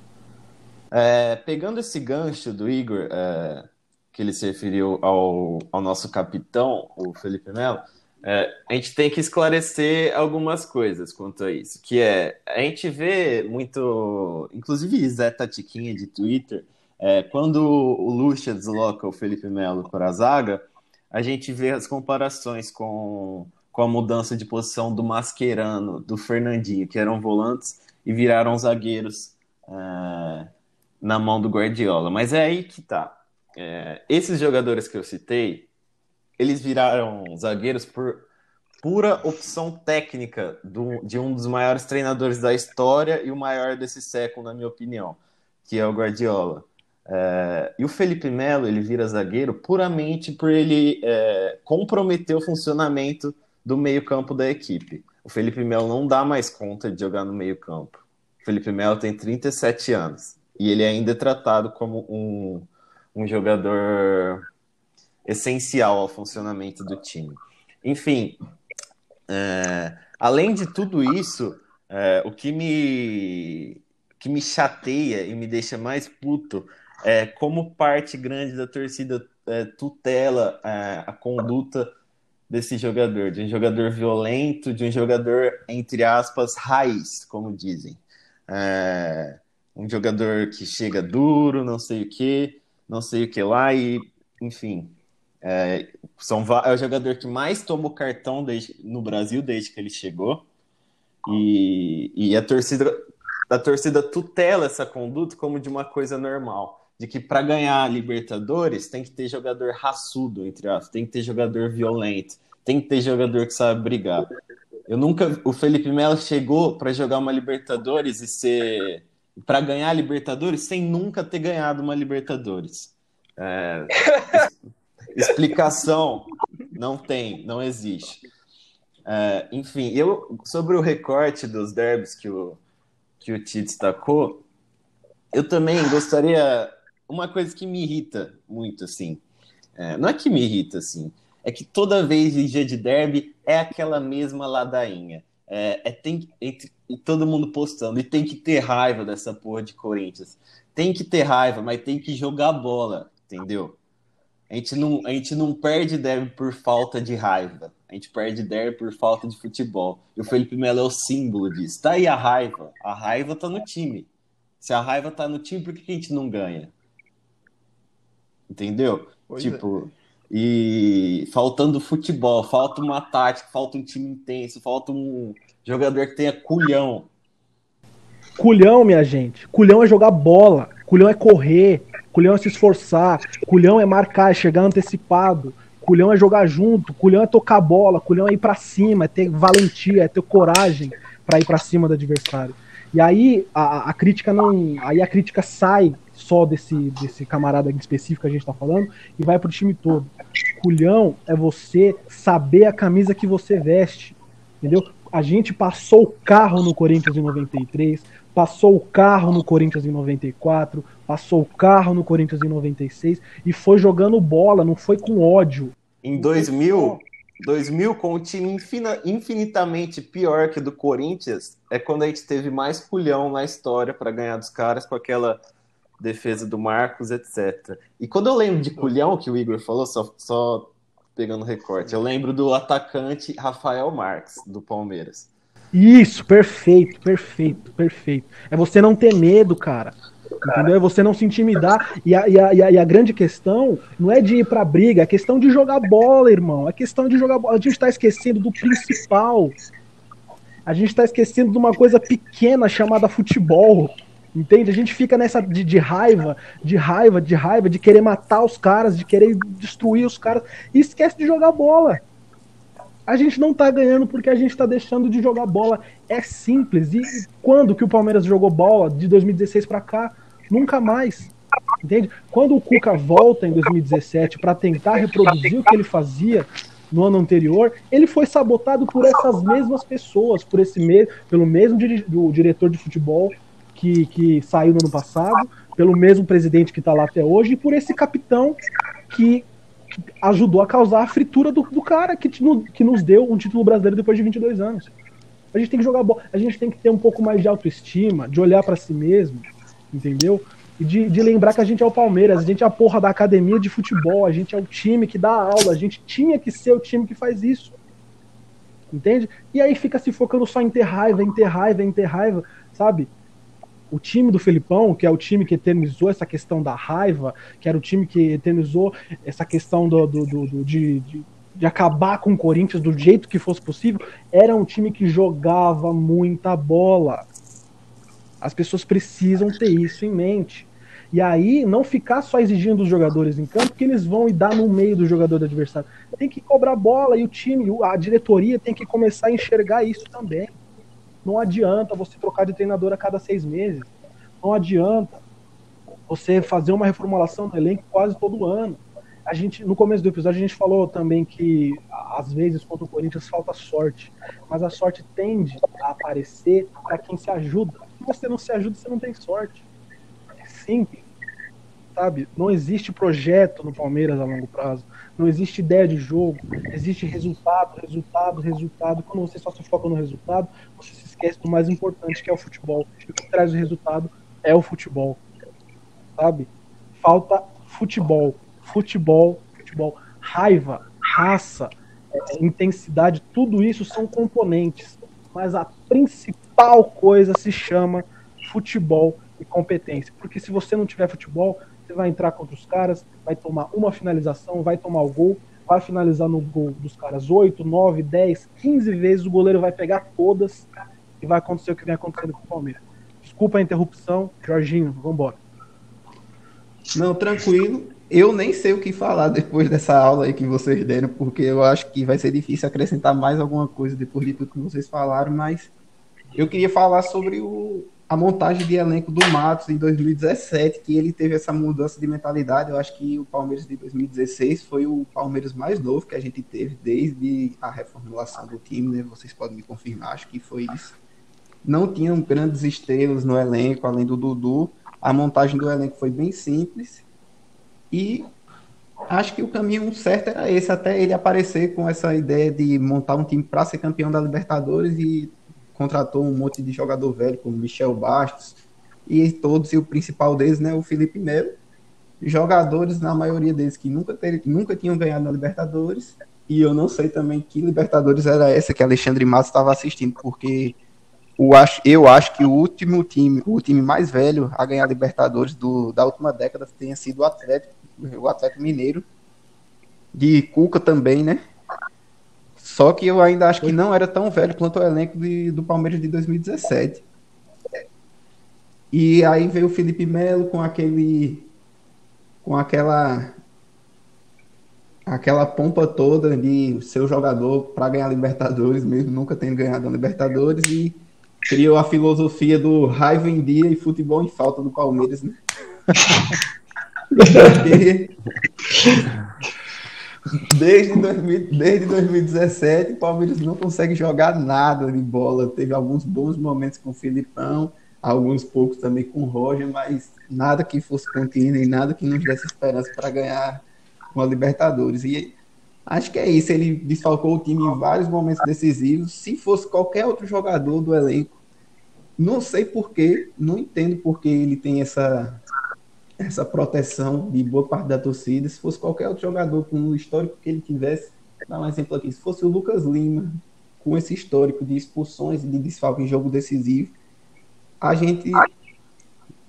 É, pegando esse gancho do Igor, é, que ele se referiu ao, ao nosso capitão, o Felipe Melo, é, a gente tem que esclarecer algumas coisas quanto a isso, que é, a gente vê muito, inclusive Zé Tatiquinha de Twitter, é, quando o Lucha desloca o Felipe Melo para a zaga, a gente vê as comparações com, com a mudança de posição do Mascherano, do Fernandinho, que eram volantes e viraram zagueiros é, na mão do Guardiola. Mas é aí que tá. É, esses jogadores que eu citei, eles viraram zagueiros por pura opção técnica do, de um dos maiores treinadores da história e o maior desse século, na minha opinião, que é o Guardiola. É, e o Felipe Melo ele vira zagueiro puramente por ele é, comprometer o funcionamento do meio-campo da equipe. O Felipe Melo não dá mais conta de jogar no meio-campo. O Felipe Melo tem 37 anos e ele ainda é tratado como um, um jogador essencial ao funcionamento do time. Enfim, é, além de tudo isso, é, o que me, que me chateia e me deixa mais puto é como parte grande da torcida é, tutela é, a conduta desse jogador, de um jogador violento, de um jogador, entre aspas, raiz, como dizem. É, um jogador que chega duro, não sei o que, não sei o que lá, e, enfim, é, são, é o jogador que mais toma o cartão desde, no Brasil desde que ele chegou. E, e a torcida a torcida tutela essa conduta como de uma coisa normal. De que para ganhar a Libertadores tem que ter jogador raçudo, entre tem que ter jogador violento, tem que ter jogador que sabe brigar. Eu nunca. O Felipe Melo chegou para jogar uma Libertadores e ser. para ganhar a Libertadores sem nunca ter ganhado uma Libertadores. É, Explicação não tem, não existe. É, enfim, eu sobre o recorte dos derbys que o, que o Ti destacou, eu também gostaria. Uma coisa que me irrita muito, assim. É, não é que me irrita, assim. É que toda vez em dia de derby é aquela mesma ladainha. É, é tem, é, todo mundo postando. E tem que ter raiva dessa porra de Corinthians. Tem que ter raiva, mas tem que jogar bola, entendeu? A gente não, a gente não perde derby por falta de raiva. A gente perde derby por falta de futebol. E o Felipe Melo é o símbolo disso. Tá aí a raiva. A raiva tá no time. Se a raiva tá no time, por que a gente não ganha? Entendeu? Pois tipo, é. e faltando futebol, falta uma tática, falta um time intenso, falta um jogador que tenha culhão. Culhão, minha gente. Culhão é jogar bola. Culhão é correr. Culhão é se esforçar, culhão é marcar, é chegar antecipado, culhão é jogar junto, culhão é tocar bola, culhão é ir para cima, é ter valentia, é ter coragem para ir para cima do adversário. E aí a, a, crítica não, aí a crítica sai só desse desse camarada específico que a gente tá falando e vai pro time todo. Culhão é você saber a camisa que você veste, entendeu? A gente passou o carro no Corinthians em 93, passou o carro no Corinthians em 94, passou o carro no Corinthians em 96 e foi jogando bola, não foi com ódio. Em 2000, 2000 com o time infinitamente pior que o do Corinthians, é quando a gente teve mais pulhão na história para ganhar dos caras com aquela defesa do Marcos, etc. E quando eu lembro de culhão que o Igor falou, só, só pegando recorte, eu lembro do atacante Rafael Marques, do Palmeiras. Isso, perfeito, perfeito, perfeito. É você não ter medo, cara. Entendeu? É você não se intimidar. E a, e, a, e, a, e a, grande questão não é de ir pra briga, é questão de jogar bola, irmão. É questão de jogar bola. A gente tá esquecendo do principal. A gente está esquecendo de uma coisa pequena chamada futebol. Entende? A gente fica nessa de, de, raiva, de raiva, de raiva, de querer matar os caras, de querer destruir os caras, e esquece de jogar bola. A gente não tá ganhando porque a gente tá deixando de jogar bola. É simples. E quando que o Palmeiras jogou bola de 2016 para cá? Nunca mais. Entende? Quando o Cuca volta em 2017 para tentar reproduzir o que ele fazia no ano anterior, ele foi sabotado por essas mesmas pessoas, por esse me pelo mesmo di diretor de futebol que, que saiu no ano passado, pelo mesmo presidente que está lá até hoje, e por esse capitão que ajudou a causar a fritura do, do cara que, que nos deu um título brasileiro depois de 22 anos. A gente tem que jogar bola, a gente tem que ter um pouco mais de autoestima, de olhar para si mesmo, entendeu? E de, de lembrar que a gente é o Palmeiras, a gente é a porra da academia de futebol, a gente é o time que dá aula, a gente tinha que ser o time que faz isso. Entende? E aí fica se focando só em ter raiva, em ter raiva, em ter raiva, sabe? o time do Felipão, que é o time que eternizou essa questão da raiva, que era o time que eternizou essa questão do, do, do, do de, de, de, acabar com o Corinthians do jeito que fosse possível, era um time que jogava muita bola. As pessoas precisam ter isso em mente. E aí, não ficar só exigindo dos jogadores em campo, que eles vão e dar no meio do jogador do adversário. Tem que cobrar bola e o time, a diretoria tem que começar a enxergar isso também. Não adianta você trocar de treinador a cada seis meses. Não adianta você fazer uma reformulação do elenco quase todo ano. A gente, no começo do episódio, a gente falou também que às vezes contra o Corinthians falta sorte, mas a sorte tende a aparecer para quem se ajuda. Se você não se ajuda, você não tem sorte. É simples, sabe? Não existe projeto no Palmeiras a longo prazo. Não existe ideia de jogo. Existe resultado, resultado, resultado. Quando você só se foca no resultado, você se esquece do mais importante que é o futebol. O que traz o resultado é o futebol. Sabe? Falta futebol. Futebol, futebol. Raiva, raça, é, intensidade, tudo isso são componentes. Mas a principal coisa se chama futebol e competência. Porque se você não tiver futebol, você vai entrar contra os caras, vai tomar uma finalização, vai tomar o gol, vai finalizar no gol dos caras 8, 9, 10, 15 vezes, o goleiro vai pegar todas e vai acontecer o que vem acontecendo com o Palmeiras. Desculpa a interrupção, Jorginho, vambora. Não, tranquilo. Eu nem sei o que falar depois dessa aula aí que vocês deram, porque eu acho que vai ser difícil acrescentar mais alguma coisa depois de tudo que vocês falaram, mas eu queria falar sobre o, a montagem de elenco do Matos em 2017, que ele teve essa mudança de mentalidade. Eu acho que o Palmeiras de 2016 foi o Palmeiras mais novo que a gente teve desde a reformulação do time, né? Vocês podem me confirmar, acho que foi isso. Não tinham grandes estrelas no elenco, além do Dudu. A montagem do elenco foi bem simples. E acho que o caminho certo era esse, até ele aparecer com essa ideia de montar um time para ser campeão da Libertadores e contratou um monte de jogador velho, como Michel Bastos, e todos, e o principal deles, né, o Felipe Melo, jogadores, na maioria deles, que nunca, ter, nunca tinham ganhado na Libertadores, e eu não sei também que Libertadores era essa que Alexandre Matos estava assistindo, porque o, eu acho que o último time, o time mais velho a ganhar Libertadores do, da última década tenha sido o Atlético, o Atlético Mineiro, de Cuca também, né? Só que eu ainda acho que não era tão velho quanto o elenco de, do Palmeiras de 2017. E aí veio o Felipe Melo com aquele. com aquela. aquela pompa toda de ser o jogador para ganhar Libertadores, mesmo nunca tendo ganhado a Libertadores, e criou a filosofia do raiva em dia e futebol em falta do Palmeiras, né? Porque Desde, 2000, desde 2017, o Palmeiras não consegue jogar nada de bola. Teve alguns bons momentos com o Filipão, alguns poucos também com o Roger, mas nada que fosse contínuo e nada que nos desse esperança para ganhar uma Libertadores. E acho que é isso. Ele desfalcou o time em vários momentos decisivos. Se fosse qualquer outro jogador do elenco, não sei porquê, não entendo porque ele tem essa essa proteção de boa parte da torcida. Se fosse qualquer outro jogador com o histórico que ele tivesse, dá um exemplo aqui, se fosse o Lucas Lima, com esse histórico de expulsões e de desfalque em jogo decisivo, a gente.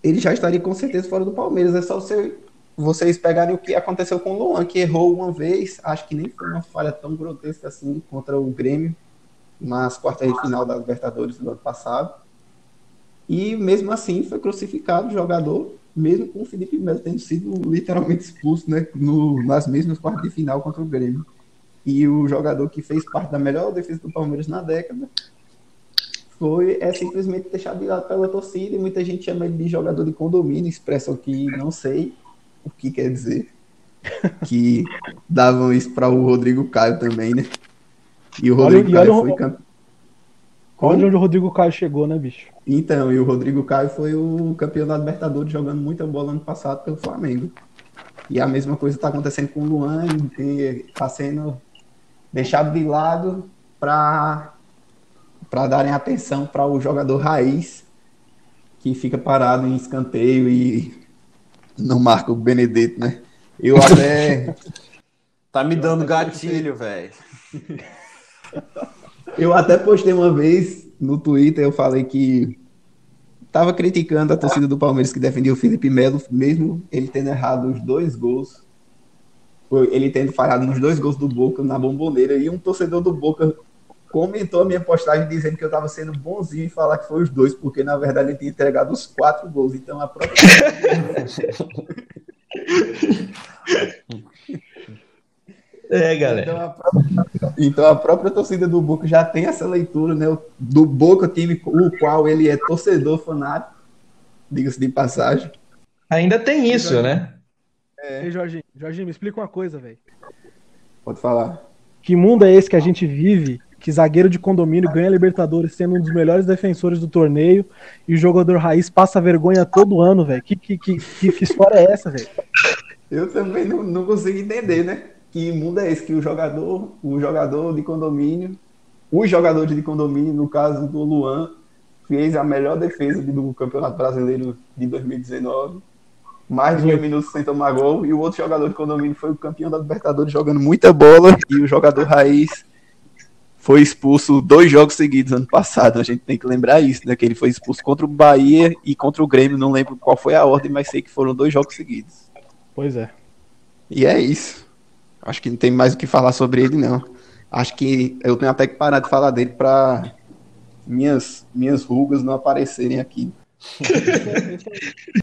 Ele já estaria com certeza fora do Palmeiras. É só você, vocês pegarem o que aconteceu com o Luan, que errou uma vez, acho que nem foi uma falha tão grotesca assim contra o Grêmio nas quartas de final da Libertadores do ano passado. E mesmo assim foi crucificado o jogador, mesmo com o Felipe Melo tendo sido literalmente expulso né, no, nas mesmas quartas de final contra o Grêmio. E o jogador que fez parte da melhor defesa do Palmeiras na década foi é simplesmente deixado de lado pela torcida e muita gente chama ele de jogador de condomínio, expressão que não sei o que quer dizer. Que davam isso para o Rodrigo Caio também, né? E o Rodrigo olha, Caio olha, foi campeão. Olha onde o Rodrigo Caio chegou, né, bicho? Então, e o Rodrigo Caio foi o campeão da Libertadores jogando muita bola ano passado pelo Flamengo. E a mesma coisa está acontecendo com o Luan, está sendo deixado de lado para para darem atenção para o jogador raiz que fica parado em escanteio e não marca o Benedetto, né? Eu até Tá me dando gatilho, velho. Eu até postei uma vez no Twitter, eu falei que tava criticando a torcida do Palmeiras que defendia o Felipe Melo, mesmo ele tendo errado os dois gols. Ele tendo falhado nos dois gols do Boca na bomboneira, e um torcedor do Boca comentou a minha postagem dizendo que eu tava sendo bonzinho em falar que foi os dois, porque na verdade ele tinha entregado os quatro gols. Então a própria. É, galera. Então a, própria, então a própria torcida do Boca já tem essa leitura, né? Do Boca, time o qual ele é torcedor fanático, diga-se de passagem. Ainda tem isso, né? Ei, Jorginho, Jorginho, me explica uma coisa, velho. Pode falar. Que mundo é esse que a gente vive? Que zagueiro de condomínio ganha Libertadores sendo um dos melhores defensores do torneio e o jogador raiz passa vergonha todo ano, velho. Que, que, que, que história é essa, velho? Eu também não, não consigo entender, né? Que mundo é esse que o jogador, o jogador de condomínio, os jogadores de condomínio, no caso do Luan, fez a melhor defesa do Campeonato Brasileiro de 2019. Mais de 20 minutos sem tomar gol. E o outro jogador de condomínio foi o campeão da Libertadores jogando muita bola. E o jogador raiz foi expulso dois jogos seguidos ano passado. A gente tem que lembrar isso, né? Que ele foi expulso contra o Bahia e contra o Grêmio. Não lembro qual foi a ordem, mas sei que foram dois jogos seguidos. Pois é. E é isso. Acho que não tem mais o que falar sobre ele, não. Acho que eu tenho até que parar de falar dele para minhas, minhas rugas não aparecerem aqui.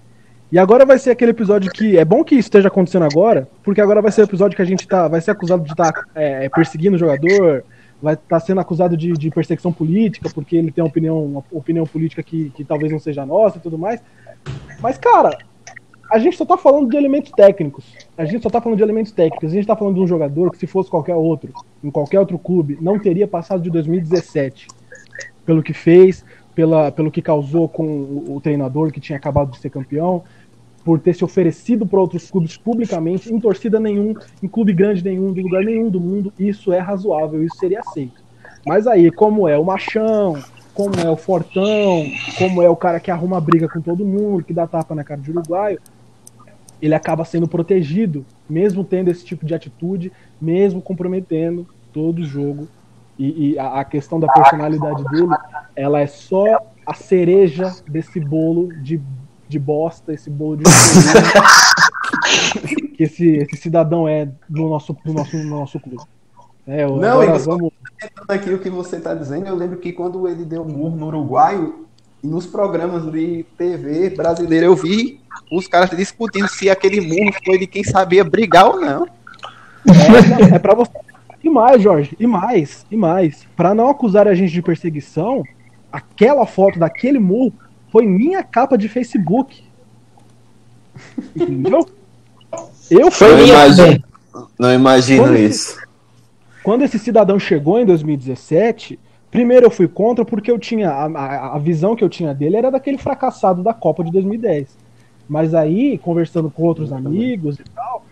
E agora vai ser aquele episódio que é bom que isso esteja acontecendo agora, porque agora vai ser o episódio que a gente tá, vai ser acusado de estar é, perseguindo o jogador, vai estar tá sendo acusado de, de, perseguição política, porque ele tem uma opinião, uma opinião política que, que talvez não seja nossa e tudo mais. Mas, cara, a gente só tá falando de elementos técnicos. A gente só tá falando de elementos técnicos. A gente tá falando de um jogador que, se fosse qualquer outro, em qualquer outro clube, não teria passado de 2017. Pelo que fez, pela, pelo que causou com o, treinador que tinha acabado de ser campeão, por ter se oferecido para outros clubes publicamente, em torcida nenhum, em clube grande nenhum, de lugar nenhum do mundo, isso é razoável, isso seria aceito. Mas aí, como é o machão, como é o fortão, como é o cara que arruma briga com todo mundo, que dá tapa na cara de uruguaio, ele acaba sendo protegido, mesmo tendo esse tipo de atitude, mesmo comprometendo todo o jogo. E, e a, a questão da personalidade dele, ela é só a cereja desse bolo de de bosta, esse bolo de que esse, esse cidadão é do nosso, do nosso, do nosso clube. É, Não, agora vamos... aqui o que você está dizendo, eu lembro que quando ele deu murro no uruguaio, nos programas de TV brasileira, eu vi os caras discutindo se aquele murro foi de quem sabia brigar ou não. É, é para você. E mais, Jorge, e mais, e mais. Para não acusar a gente de perseguição, aquela foto daquele murro foi minha capa de Facebook. Entendeu? Eu fui. Não imagino, não imagino quando isso. Esse, quando esse cidadão chegou em 2017, primeiro eu fui contra porque eu tinha. A, a, visão que eu tinha dele era daquele fracassado da Copa de 2010. Mas aí, conversando com outros amigos e tal,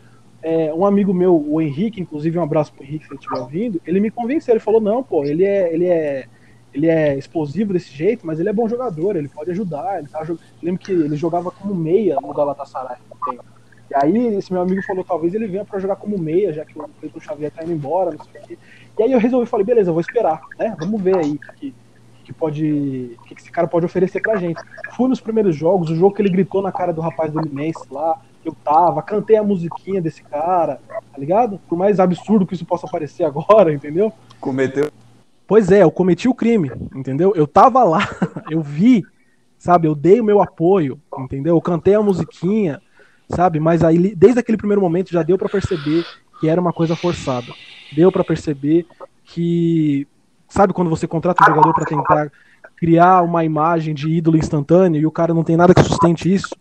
é, um amigo meu, o Henrique, inclusive um abraço pro Henrique se ele estiver ouvindo, ele me convenceu, ele falou, não, pô, ele é. Ele é ele é explosivo desse jeito, mas ele é bom jogador, ele pode ajudar. Ele tá jog... Lembro que ele jogava como meia no Galatasaray. E aí esse meu amigo falou, talvez ele venha para jogar como meia, já que o Cleiton Xavier tá indo embora, não sei o quê. E aí eu resolvi, falei, beleza, eu vou esperar, né? Vamos ver aí o que, que pode, que, que esse cara pode oferecer pra gente. Fui nos primeiros jogos, o jogo que ele gritou na cara do rapaz do Limense lá, eu tava, cantei a musiquinha desse cara, tá ligado? Por mais absurdo que isso possa parecer agora, entendeu? Cometeu Pois é, eu cometi o crime, entendeu? Eu tava lá, eu vi, sabe? Eu dei o meu apoio, entendeu? Eu cantei a musiquinha, sabe? Mas aí, desde aquele primeiro momento, já deu para perceber que era uma coisa forçada. Deu para perceber que, sabe, quando você contrata um jogador para tentar criar uma imagem de ídolo instantâneo e o cara não tem nada que sustente isso,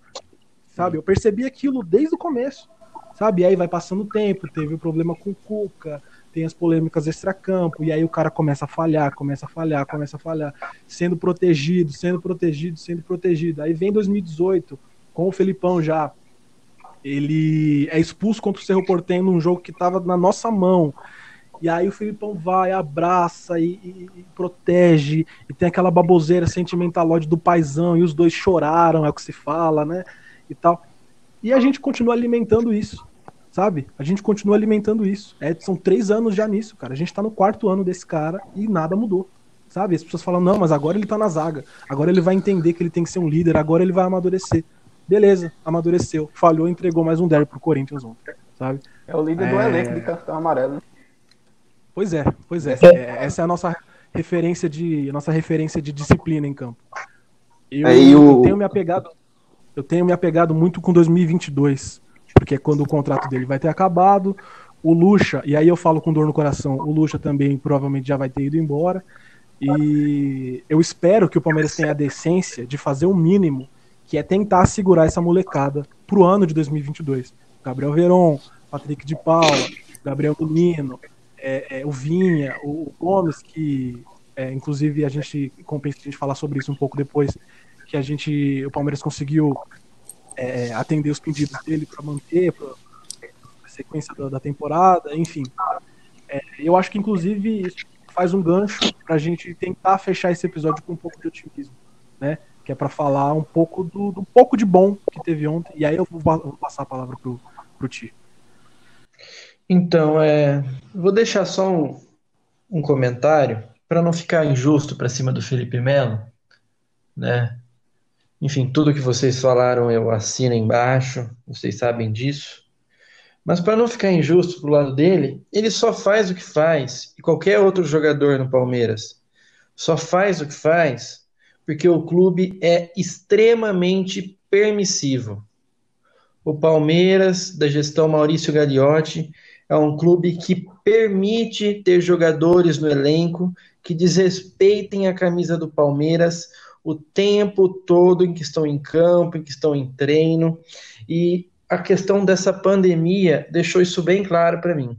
sabe? Eu percebi aquilo desde o começo, sabe? Aí vai passando o tempo, teve o problema com o Cuca, tem as polêmicas extracampo, e aí o cara começa a falhar, começa a falhar, começa a falhar, sendo protegido, sendo protegido, sendo protegido. Aí vem 2018, com o Felipão já, ele é expulso contra o Cerro Portenho num jogo que estava na nossa mão. E aí o Filipão vai, abraça e, e, e, protege, e tem aquela baboseira sentimentalóide do paizão, e os dois choraram, é o que se fala, né? E tal. E a gente continua alimentando isso, sabe? A gente continua alimentando isso. É, são três anos já nisso, cara. A gente tá no quarto ano desse cara e nada mudou. Sabe? As pessoas falam, não, mas agora ele tá na zaga. Agora ele vai entender que ele tem que ser um líder, agora ele vai amadurecer beleza, amadureceu, falhou, entregou mais um derby pro Corinthians ontem, sabe? É o líder é... do elenco de cartão amarelo, né? Pois é, pois é. é. Essa é a nossa referência de nossa referência de disciplina em campo. Eu, é, eu tenho me apegado eu tenho me apegado muito com 2022, porque é quando o contrato dele vai ter acabado. O Lucha, e aí eu falo com dor no coração, o Lucha também provavelmente já vai ter ido embora. E eu espero que o Palmeiras tenha a decência de fazer o mínimo que é tentar segurar essa molecada pro ano de 2022. Gabriel Veron, Patrick de Paula, Gabriel Menino, é, é, o Vinha, o, Gomes, que é, inclusive a gente compensa a gente falar sobre isso um pouco depois, que a gente, o Palmeiras conseguiu é, atender os pedidos dele para manter pra, a sequência da, da temporada, enfim. É, eu acho que inclusive isso faz um gancho para a gente tentar fechar esse episódio com um pouco de otimismo, né? Que é para falar um pouco do, do, pouco de bom que teve ontem. E aí eu vou, vou passar a palavra pro, pro Ti. Então, é, vou deixar só um, um comentário para não ficar injusto para cima do Felipe Melo, né? Enfim, tudo que vocês falaram eu assino embaixo, vocês sabem disso. Mas para não ficar injusto pro lado dele, ele só faz o que faz e qualquer outro jogador no Palmeiras só faz o que faz porque o clube é extremamente permissivo. O Palmeiras, da gestão Maurício Gagliotti, é um clube que permite ter jogadores no elenco que desrespeitem a camisa do Palmeiras o tempo todo em que estão em campo, em que estão em treino. E a questão dessa pandemia deixou isso bem claro para mim.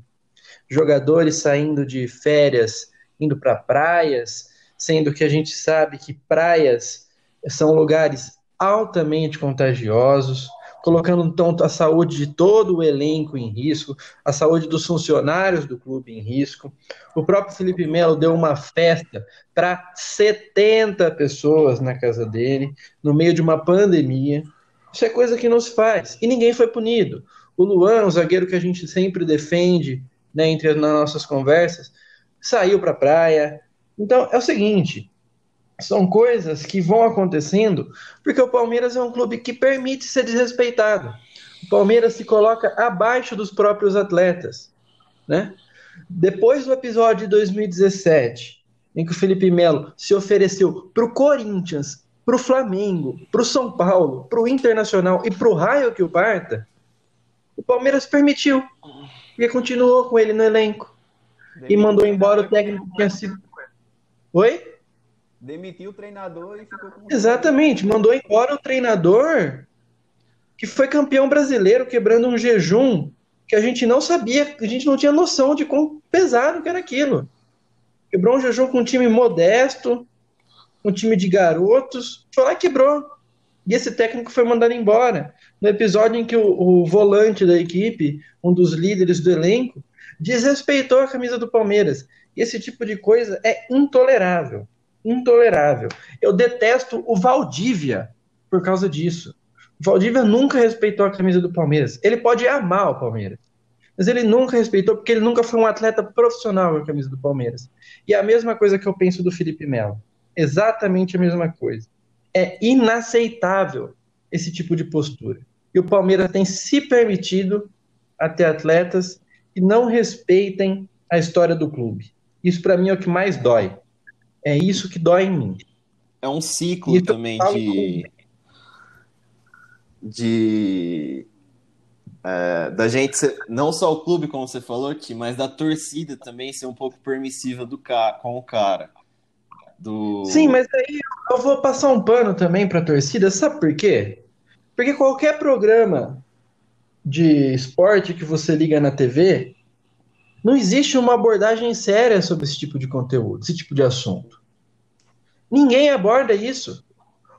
Jogadores saindo de férias, indo para praias, sendo que a gente sabe que praias são lugares altamente contagiosos, colocando tanto a saúde de todo o elenco em risco, a saúde dos funcionários do clube em risco. O próprio Felipe Melo deu uma festa para 70 pessoas na casa dele, no meio de uma pandemia. Isso é coisa que não se faz. E ninguém foi punido. O Luan, o zagueiro que a gente sempre defende né, entre as nossas conversas, saiu para a praia, então é o seguinte: são coisas que vão acontecendo porque o Palmeiras é um clube que permite ser desrespeitado. O Palmeiras se coloca abaixo dos próprios atletas, né? Depois do episódio de 2017, em que o Felipe Melo se ofereceu para o Corinthians, para o Flamengo, para o São Paulo, para o Internacional e para o Raio que o parta, o Palmeiras permitiu e continuou com ele no elenco e mandou embora o técnico que tinha sido Oi? Demitiu o treinador e ficou com. Exatamente, mandou embora o treinador que foi campeão brasileiro, quebrando um jejum que a gente não sabia, a gente não tinha noção de quão pesado que era aquilo. Quebrou um jejum com um time modesto, um time de garotos, foi lá e quebrou. E esse técnico foi mandado embora. No episódio em que o, o volante da equipe, um dos líderes do elenco, desrespeitou a camisa do Palmeiras. E esse tipo de coisa é intolerável. Intolerável. Eu detesto o Valdívia por causa disso. O Valdívia nunca respeitou a camisa do Palmeiras. Ele pode amar o Palmeiras, mas ele nunca respeitou porque ele nunca foi um atleta profissional com a camisa do Palmeiras. E a mesma coisa que eu penso do Felipe Melo. Exatamente a mesma coisa. É inaceitável esse tipo de postura. E o Palmeiras tem se permitido a ter atletas que não respeitem a história do clube Isso para mim é o que mais dói. É isso que dói em mim. É um ciclo Isso também de. De. é, da gente ser, não só o clube, como você falou, Ti, mas da torcida também ser um pouco permissiva do ca, com o cara. Do... Sim, mas aí eu vou passar um pano também para a torcida, sabe por quê? Porque qualquer programa de esporte que você liga na TV, não existe uma abordagem séria sobre esse tipo de conteúdo, esse tipo de assunto. Ninguém aborda isso.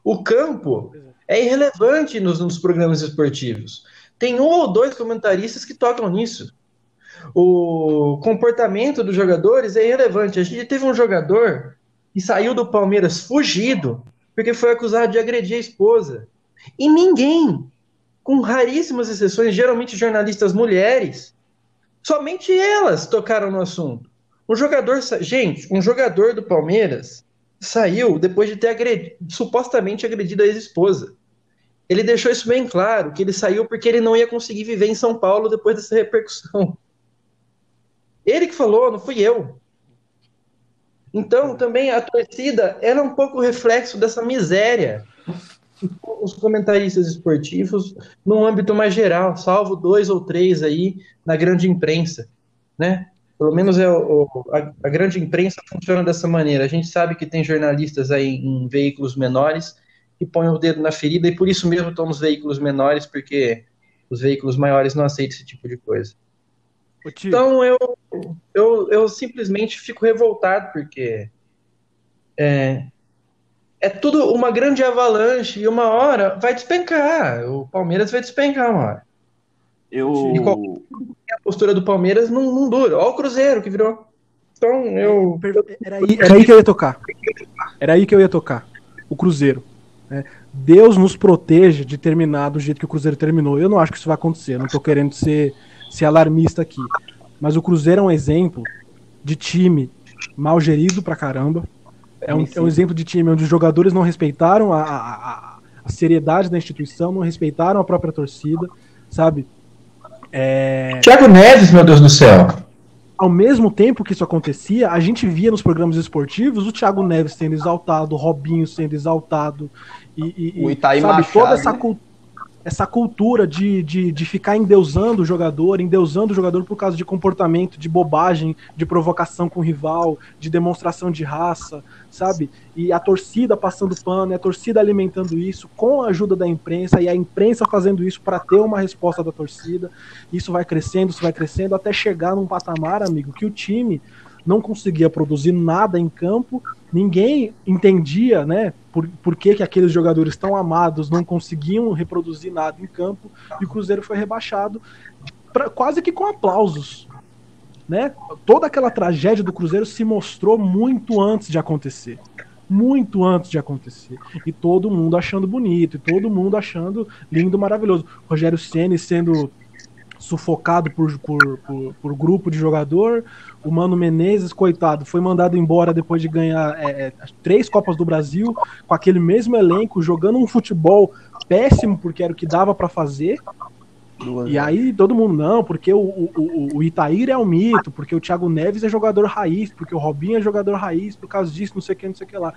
O campo é irrelevante nos, nos programas esportivos. Tem um ou dois comentaristas que tocam nisso. O comportamento dos jogadores é irrelevante. A gente teve um jogador que saiu do Palmeiras fugido porque foi acusado de agredir a esposa. E ninguém, com raríssimas exceções, geralmente jornalistas mulheres, somente elas tocaram no assunto. Um jogador, gente, um jogador do Palmeiras saiu depois de ter agredi- supostamente agredido a ex-esposa. Ele deixou isso bem claro, que ele saiu porque ele não ia conseguir viver em São Paulo depois dessa repercussão. Ele que falou, não fui eu. Então, também a torcida ela é um pouco reflexo dessa miséria os comentaristas esportivos no âmbito mais geral, salvo dois ou três aí na grande imprensa, né? Pelo menos é o, a, a grande imprensa funciona dessa maneira. A gente sabe que tem jornalistas aí em veículos menores que põem o dedo na ferida e por isso mesmo estão nos veículos menores, porque os veículos maiores não aceitam esse tipo de coisa. Então eu, eu, eu simplesmente fico revoltado porque é, é tudo uma grande avalanche e uma hora vai despencar. O Palmeiras vai despencar uma hora. Eu. E qual- A postura do Palmeiras não, não dura. Olha o Cruzeiro que virou. Então eu. Era aí, era aí que eu ia tocar. Era aí que eu ia tocar. O Cruzeiro. né? Deus nos proteja de terminar do jeito que o Cruzeiro terminou. Eu não acho que isso vai acontecer. Eu não tô querendo ser, ser alarmista aqui. Mas o Cruzeiro é um exemplo de time mal gerido pra caramba. É um, é um exemplo de time onde os jogadores não respeitaram a, a, a- seriedade da instituição, não respeitaram a própria torcida, sabe? É, Thiago Neves, meu Deus do céu. ao mesmo tempo que isso acontecia, a gente via nos programas esportivos o Thiago Neves sendo exaltado, o Robinho sendo exaltado, e, e- O Itaí sabe, Machado, toda essa, né? Essa cultura de, de, de ficar endeusando o jogador, endeusando o jogador por causa de comportamento, de bobagem, de provocação com o rival, de demonstração de raça, sabe? E a torcida passando pano, a torcida alimentando isso com a ajuda da imprensa, e a imprensa fazendo isso para ter uma resposta da torcida. Isso vai crescendo, isso vai crescendo, até chegar num patamar, amigo, que o time não conseguia produzir nada em campo, ninguém entendia, né, por, por que, que aqueles jogadores tão amados não conseguiam reproduzir nada em campo, e o Cruzeiro foi rebaixado pra- quase que com aplausos. Né? Toda aquela tragédia do Cruzeiro se mostrou muito antes de acontecer. Muito antes de acontecer. E todo mundo achando bonito, e todo mundo achando lindo, maravilhoso. Rogério Ceni sendo sufocado por, por, por, por grupo de jogador. O Mano Menezes, coitado, foi mandado embora depois de ganhar é, é, três Copas do Brasil, com aquele mesmo elenco, jogando um futebol péssimo, porque era o que dava para fazer. E aí todo mundo, não, porque o, o, o- o Itaíra é um mito, porque o Thiago Neves é jogador raiz, porque o Robinho é jogador raiz, por causa disso, não sei o que, não sei o que lá.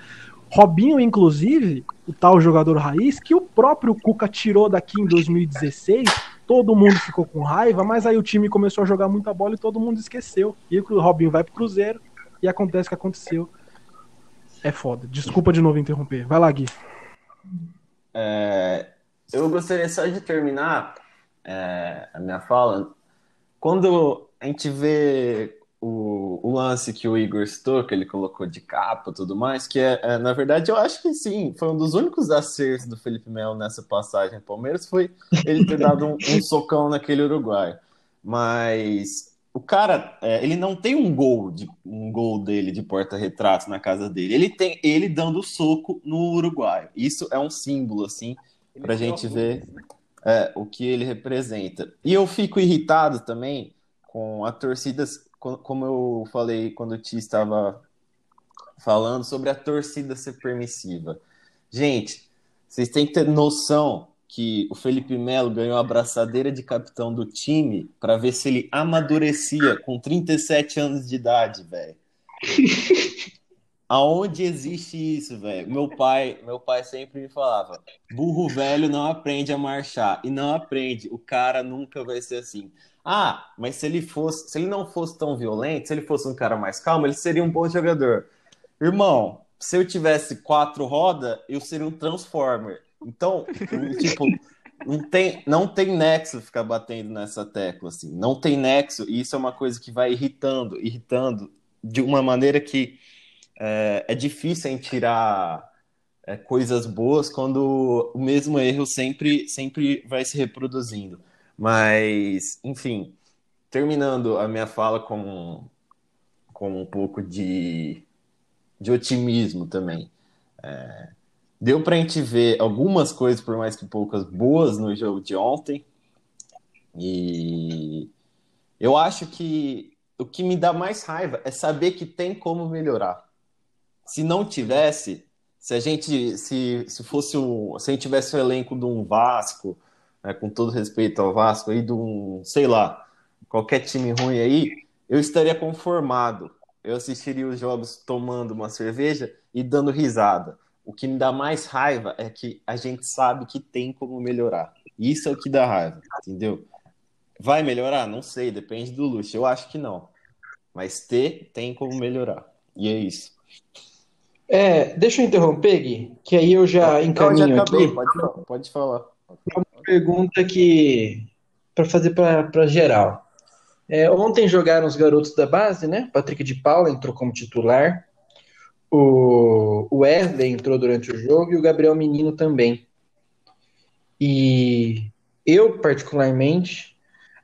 Robinho, inclusive, o tal jogador raiz, que o próprio Cuca tirou daqui em 2016, todo mundo ficou com raiva, mas aí o time começou a jogar muita bola e todo mundo esqueceu. E o Robinho vai pro Cruzeiro e acontece o que aconteceu. É foda. Desculpa de novo interromper. Vai lá, Gui. É, eu gostaria só de terminar é, a minha fala. Quando a gente vê o, o lance que o Igor citou, que ele colocou de capa e tudo mais, que é, é, na verdade, eu acho que sim, foi um dos únicos acertos do Felipe Melo nessa passagem no Palmeiras, foi ele ter dado um, um socão naquele uruguaio. Mas o cara, é, ele não tem um gol, de, um gol dele de porta-retrato na casa dele. Ele tem ele dando soco no uruguaio. Isso é um símbolo, assim, pra gente ver é, o que ele representa. E eu fico irritado também com a torcida, como eu falei quando o Ti estava falando sobre a torcida ser permissiva. Gente, vocês têm que ter noção que o Felipe Melo ganhou a abraçadeira de capitão do time para ver se ele amadurecia com 37 anos de idade, velho. Aonde existe isso, velho? Meu pai, meu pai sempre me falava: burro velho não aprende a marchar. E não aprende. O cara nunca vai ser assim. Ah, mas se ele fosse, se ele não fosse tão violento, se ele fosse um cara mais calmo, ele seria um bom jogador. Irmão, se eu tivesse quatro rodas, eu seria um Transformer. Então, tipo, não tem, não tem nexo ficar batendo nessa tecla, assim. Não tem nexo, e isso é uma coisa que vai irritando, irritando de uma maneira que é, é difícil em tirar é, coisas boas quando o mesmo erro sempre, sempre vai se reproduzindo. Mas, enfim, terminando a minha fala com, com um pouco de, de otimismo também. É, deu para a gente ver algumas coisas, por mais que poucas, boas no jogo de ontem. E eu acho que o que me dá mais raiva é saber que tem como melhorar. Se não tivesse, se a gente se, se fosse um, se a gente tivesse o elenco de um Vasco, né, com todo respeito ao Vasco aí de um, sei lá, qualquer time ruim aí, eu estaria conformado. Eu assistiria os jogos tomando uma cerveja e dando risada. O que me dá mais raiva é que a gente sabe que tem como melhorar. Isso é o que dá raiva, entendeu? Vai melhorar? Não sei, depende do luxo. Eu acho que não. Mas ter tem como melhorar. E é isso. É, deixa eu interromper, Gui, que aí eu já encaminho não, já acabei, aqui. Pode, pode falar. Pergunta que para fazer para geral. É, ontem jogaram os garotos da base, né? Patrick de Paula entrou como titular. O Wesley entrou durante o jogo e o Gabriel Menino também. E eu, particularmente,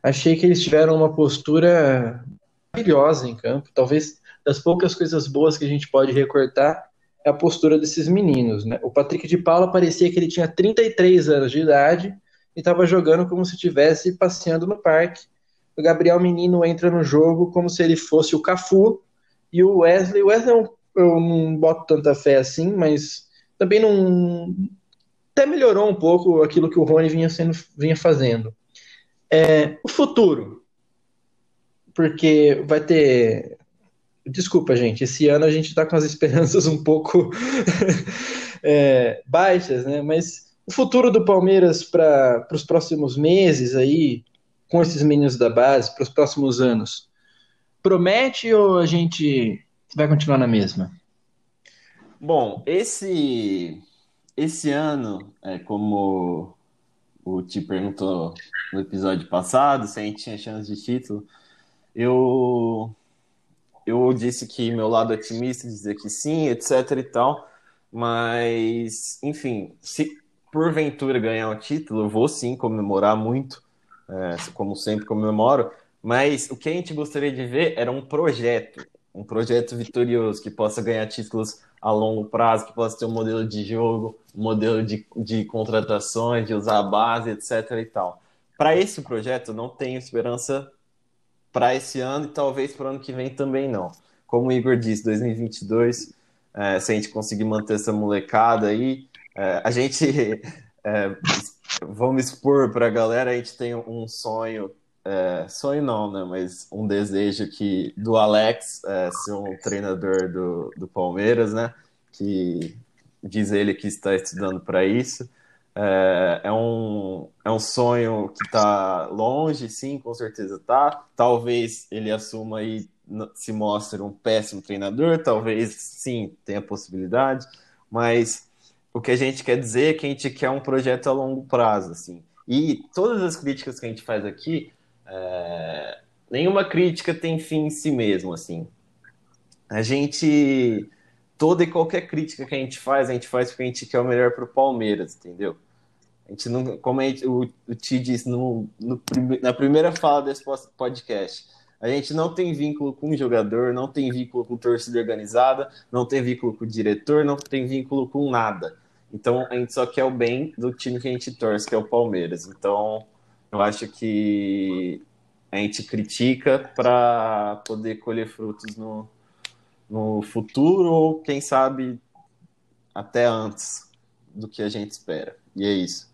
achei que eles tiveram uma postura maravilhosa em campo. Talvez das poucas coisas boas que a gente pode recortar é a postura desses meninos. Né? O Patrick de Paula parecia que ele tinha 33 anos de idade e estava jogando como se estivesse passeando no parque. O Gabriel Menino entra no jogo como se ele fosse o Cafu e o Wesley. O Wesley eu, eu não boto tanta fé assim, mas também não. Até melhorou um pouco aquilo que o Rony vinha, sendo, vinha fazendo. É, o futuro. Porque vai ter Desculpa, gente, esse ano a gente está com as esperanças um pouco é, baixas, né? Mas o futuro do Palmeiras para os próximos meses aí, com esses meninos da base, para os próximos anos, promete ou a gente vai continuar na mesma? Bom, esse esse ano, é, como o Ti perguntou no episódio passado, se a gente tinha chance de título, eu eu disse que meu lado otimista, dizer que sim, etc e tal, mas, enfim, se porventura ganhar o título, vou sim comemorar muito, é, como sempre comemoro, mas o que a gente gostaria de ver era um projeto, um projeto vitorioso, que possa ganhar títulos a longo prazo, que possa ter um modelo de jogo, um modelo de, de contratações, de usar a base, etc e tal. Para esse projeto, não tenho esperança para esse ano e talvez para o ano que vem também não. Como o Igor disse, 2022, é, se a gente conseguir manter essa molecada aí, é, a gente, é, vamos expor para a galera, a gente tem um sonho, é, sonho não, né, mas um desejo que do Alex é, ser um treinador do, do Palmeiras, né, que diz ele que está estudando para isso. É, é, um, é um sonho que está longe, sim, com certeza tá. Talvez ele assuma e se mostre um péssimo treinador, talvez sim, tenha possibilidade, mas o que a gente quer dizer é que a gente quer um projeto a longo prazo, assim. E todas as críticas que a gente faz aqui, é, nenhuma crítica tem fim em si mesmo, assim. A gente toda e qualquer crítica que a gente faz, a gente faz porque a gente quer o melhor para o Palmeiras, entendeu? A gente não, como a gente, o, o Ti disse no, no, na primeira fala desse podcast, a gente não tem vínculo com o jogador, não tem vínculo com torcida organizada, não tem vínculo com o diretor, não tem vínculo com nada. Então a gente só quer o bem do time que a gente torce, que é o Palmeiras. Então eu acho que a gente critica para poder colher frutos no, no futuro ou quem sabe até antes do que a gente espera. E é isso.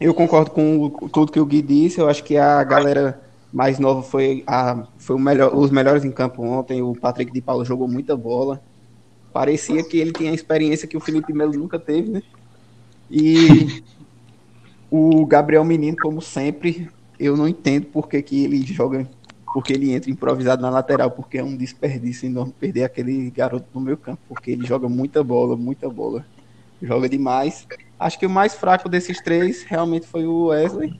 Eu concordo com tudo que o Gui disse. Eu acho que a galera mais nova foi, a, foi melhor, os melhores em campo ontem. O Patrick de Paulo jogou muita bola. Parecia que ele tinha a experiência que o Felipe Melo nunca teve, né? E o Gabriel Menino, como sempre, eu não entendo por que, que ele joga, porque ele entra improvisado na lateral, porque é um desperdício enorme perder aquele garoto no meu campo, porque ele joga muita bola, muita bola. Joga demais. Acho que o mais fraco desses três realmente foi o Wesley.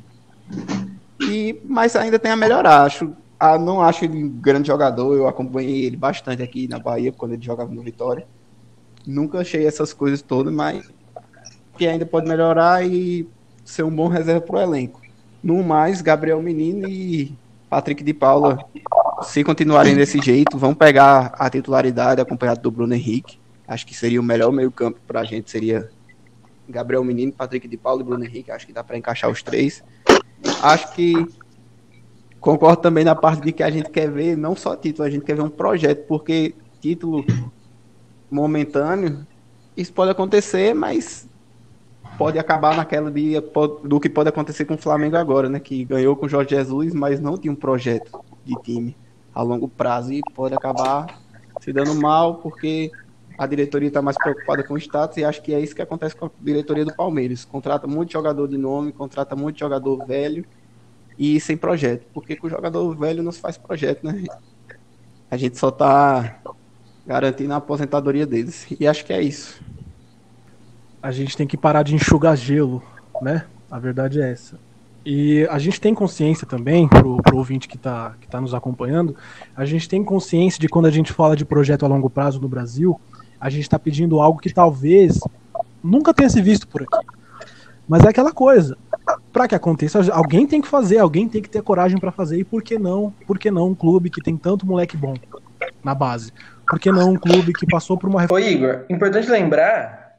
E, mas ainda tem a melhorar. Acho, ah, não acho ele um grande jogador. Eu acompanhei ele bastante aqui na Bahia quando ele jogava no Vitória. Nunca achei essas coisas todas, mas que ainda pode melhorar e ser um bom reserva para o elenco. No mais, Gabriel Menino e Patrick de Paula, se continuarem desse jeito, vão pegar a titularidade acompanhado do Bruno Henrique. Acho que seria o melhor meio-campo para a gente, seria Gabriel Menino, Patrick de Paula e Bruno Henrique. Acho que dá para encaixar os três. Acho que concordo também na parte de que a gente quer ver não só título, a gente quer ver um projeto, porque título momentâneo, isso pode acontecer, mas pode acabar naquela do que pode acontecer com o Flamengo agora, né? Que ganhou com o Jorge Jesus, mas não tinha um projeto de time a longo prazo e pode acabar se dando mal porque a diretoria está mais preocupada com o status e acho que é isso que acontece com a diretoria do Palmeiras. Contrata muito jogador de nome, contrata muito jogador velho e sem projeto. Porque com o jogador velho não se faz projeto, né? A gente só está garantindo a aposentadoria deles. E acho que é isso a gente tem que parar de enxugar gelo, né? A verdade é essa. E a gente tem consciência também, pro, pro ouvinte que está que tá nos acompanhando, a gente tem consciência de quando a gente fala de projeto a longo prazo no Brasil, a gente está pedindo algo que talvez nunca tenha se visto por aqui. Mas é aquela coisa, para que aconteça, alguém tem que fazer, alguém tem que ter coragem para fazer, e por que não? Por que não um clube que tem tanto moleque bom na base? Por que não um clube que passou por uma Ô Igor, importante lembrar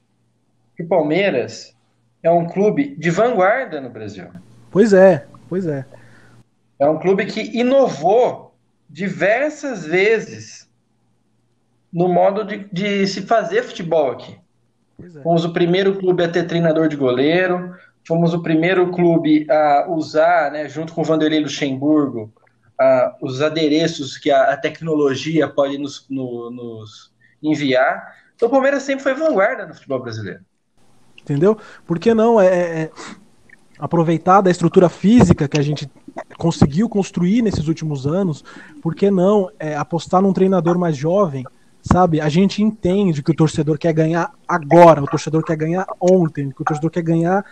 que o Palmeiras é um clube de vanguarda no Brasil. Pois é, pois é. É um clube que inovou diversas vezes no modo de, de se fazer futebol aqui. É. Fomos o primeiro clube a ter treinador de goleiro, fomos o primeiro clube a usar, né, junto com o Vanderlei Luxemburgo, a, os adereços que a, a tecnologia pode nos, no, nos enviar. Então o Palmeiras sempre foi vanguarda no futebol brasileiro. Entendeu? Por que não é, é, é, aproveitar da estrutura física que a gente conseguiu construir nesses últimos anos? Por que não é, apostar num treinador mais jovem? Sabe? A gente entende que o torcedor quer ganhar agora, o torcedor quer ganhar ontem, que o torcedor quer ganhar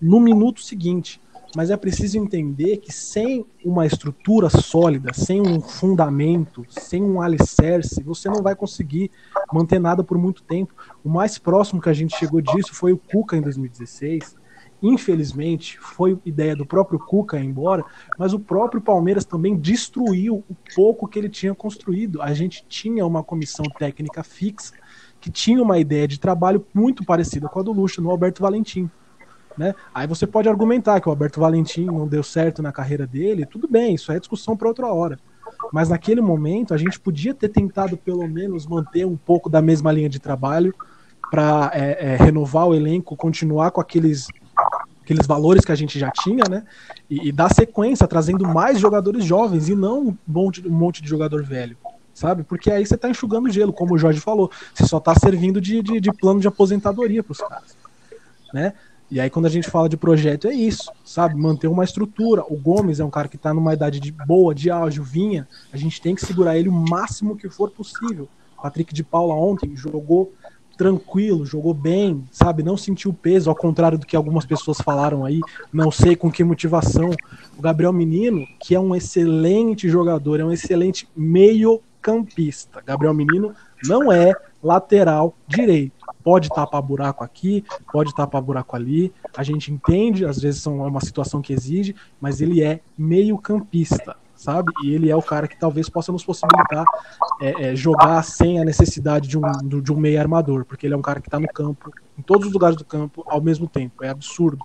no minuto seguinte mas é preciso entender que sem uma estrutura sólida, sem um fundamento, sem um alicerce, você não vai conseguir manter nada por muito tempo. O mais próximo que a gente chegou disso foi o Cuca em 2016. Infelizmente, foi ideia do próprio Cuca embora, mas o próprio Palmeiras também destruiu o pouco que ele tinha construído. A gente tinha uma comissão técnica fixa que tinha uma ideia de trabalho muito parecida com a do Lucha no Alberto Valentim. Né? Aí você pode argumentar que o Alberto Valentim não deu certo na carreira dele, tudo bem, isso é discussão para outra hora. Mas naquele momento a gente podia ter tentado pelo menos manter um pouco da mesma linha de trabalho para é, é, renovar o elenco, continuar com aqueles aqueles valores que a gente já tinha, né? E, e, dar sequência, trazendo mais jogadores jovens e não um monte, um monte de jogador velho, sabe? Porque aí você está enxugando gelo, como o Jorge falou. Você só está servindo de, de, de, plano de aposentadoria para os caras, né? E aí, quando a gente fala de projeto, é isso, sabe? Manter uma estrutura. O Gomes é um cara que está numa idade de boa, de auge, vinha. A gente tem que segurar ele o máximo que for possível. Patrick de Paula ontem jogou tranquilo, jogou bem, sabe? Não sentiu peso, ao contrário do que algumas pessoas falaram aí, não sei com que motivação. O Gabriel Menino, que é um excelente jogador, é um excelente meio-campista. Gabriel Menino não é lateral direito pode tapar buraco aqui, pode tapar buraco ali. A gente entende, às vezes é uma situação que exige, mas ele é meio campista, sabe? E ele é o cara que talvez possa nos possibilitar é, é, jogar sem a necessidade de um, de um meio armador, porque ele é um cara que está no campo, em todos os lugares do campo, ao mesmo tempo. É absurdo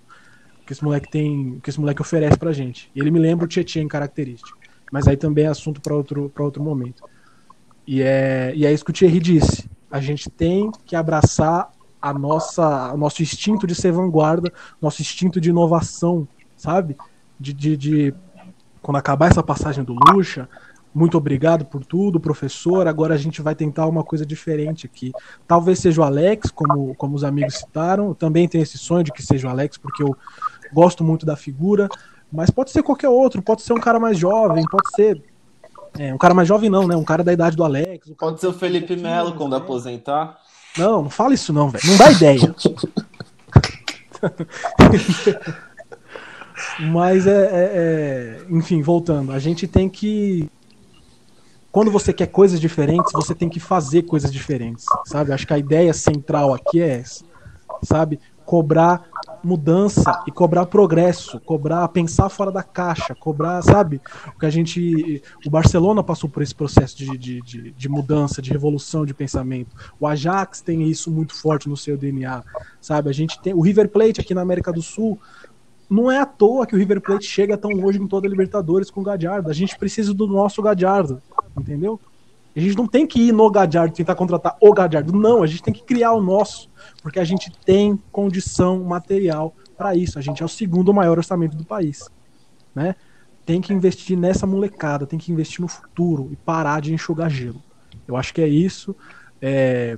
o que esse moleque tem, que esse moleque oferece pra gente. E ele me lembra o Tietchan em característica. Mas aí também é assunto para outro, outro momento. E é, e é isso que o Thierry disse. A gente tem que abraçar a nossa, o nosso instinto de ser vanguarda, nosso instinto de inovação, sabe? De, de, de quando acabar essa passagem do Lucha, muito obrigado por tudo, professor. Agora a gente vai tentar uma coisa diferente aqui. Talvez seja o Alex, como, como os amigos citaram. Eu também tenho esse sonho de que seja o Alex, porque eu gosto muito da figura. Mas pode ser qualquer outro, pode ser um cara mais jovem, pode ser. É, um cara mais jovem não, né? Um cara da idade do Alex. Um pode ser o Felipe Melo quando aposentar. Não, não fala isso não, velho. Não dá ideia. Mas é, é, é, Enfim, voltando. A gente tem que. Quando você quer coisas diferentes, você tem que fazer coisas diferentes, sabe? Acho que a ideia central aqui é essa, sabe? Cobrar mudança e cobrar progresso, cobrar pensar fora da caixa, cobrar, sabe? O que a gente. O Barcelona passou por esse processo de, de, de, de, mudança, de revolução de pensamento. O Ajax tem isso muito forte no seu DNA, sabe? A gente tem. O River Plate aqui na América do Sul. Não é à toa que o River Plate chega tão longe em toda a Libertadores com o Gadiardo. A gente precisa do nosso Gadiardo, entendeu? A gente não tem que ir no Gadiardo tentar contratar o Gadiardo. Não, a gente tem que criar o nosso porque a gente tem condição material para isso. A gente é o segundo maior orçamento do país, né? Tem que investir nessa molecada, tem que investir no futuro e parar de enxugar gelo. Eu acho que é isso. É...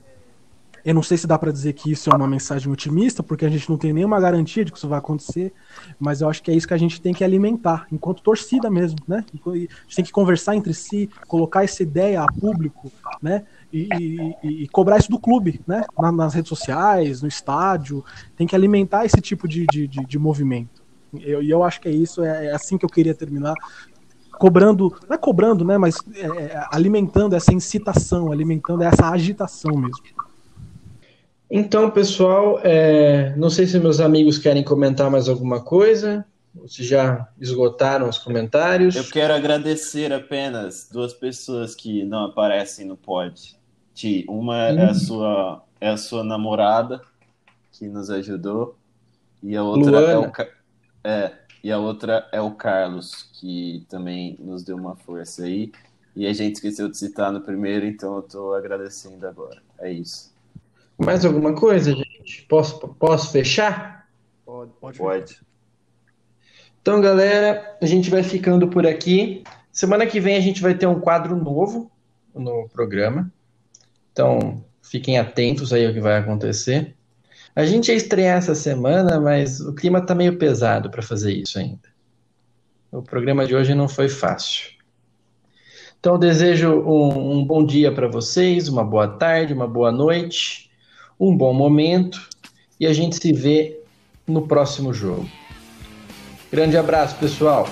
Eu não sei se dá para dizer que isso é uma mensagem otimista, porque a gente não tem nenhuma garantia de que isso vai acontecer, mas eu acho que é isso que a gente tem que alimentar, enquanto torcida mesmo, né? A gente tem que conversar entre si, colocar essa ideia a público, né? e, e, e, cobrar isso do clube, né? nas redes sociais, no estádio. Tem que alimentar esse tipo de, de, de, de movimento. E eu, eu, acho que é isso, é, é, assim que eu queria terminar. Cobrando, não é cobrando, né? Mas é, é, alimentando essa incitação, alimentando essa agitação mesmo. Então, pessoal, é, não sei se meus amigos querem comentar mais alguma coisa. Se já esgotaram os comentários. Eu quero agradecer apenas duas pessoas que não aparecem no pod. Ti, uma é a sua é a sua namorada que nos ajudou e a outra é o é, e a outra é o Carlos que também nos deu uma força aí e a gente esqueceu de citar no primeiro, então eu estou agradecendo agora. É isso. Mais alguma coisa, gente? Posso posso fechar? Pode, pode. Pode. Então, galera, a gente vai ficando por aqui. Semana que vem a gente vai ter um quadro novo no programa. Então, fiquem atentos aí ao que vai acontecer. A gente ia estrear essa semana, mas o clima está meio pesado para fazer isso ainda. O programa de hoje não foi fácil. Então, desejo um, um bom dia para vocês, uma boa tarde, uma boa noite, um bom momento e a gente se vê no próximo jogo. Grande abraço, pessoal!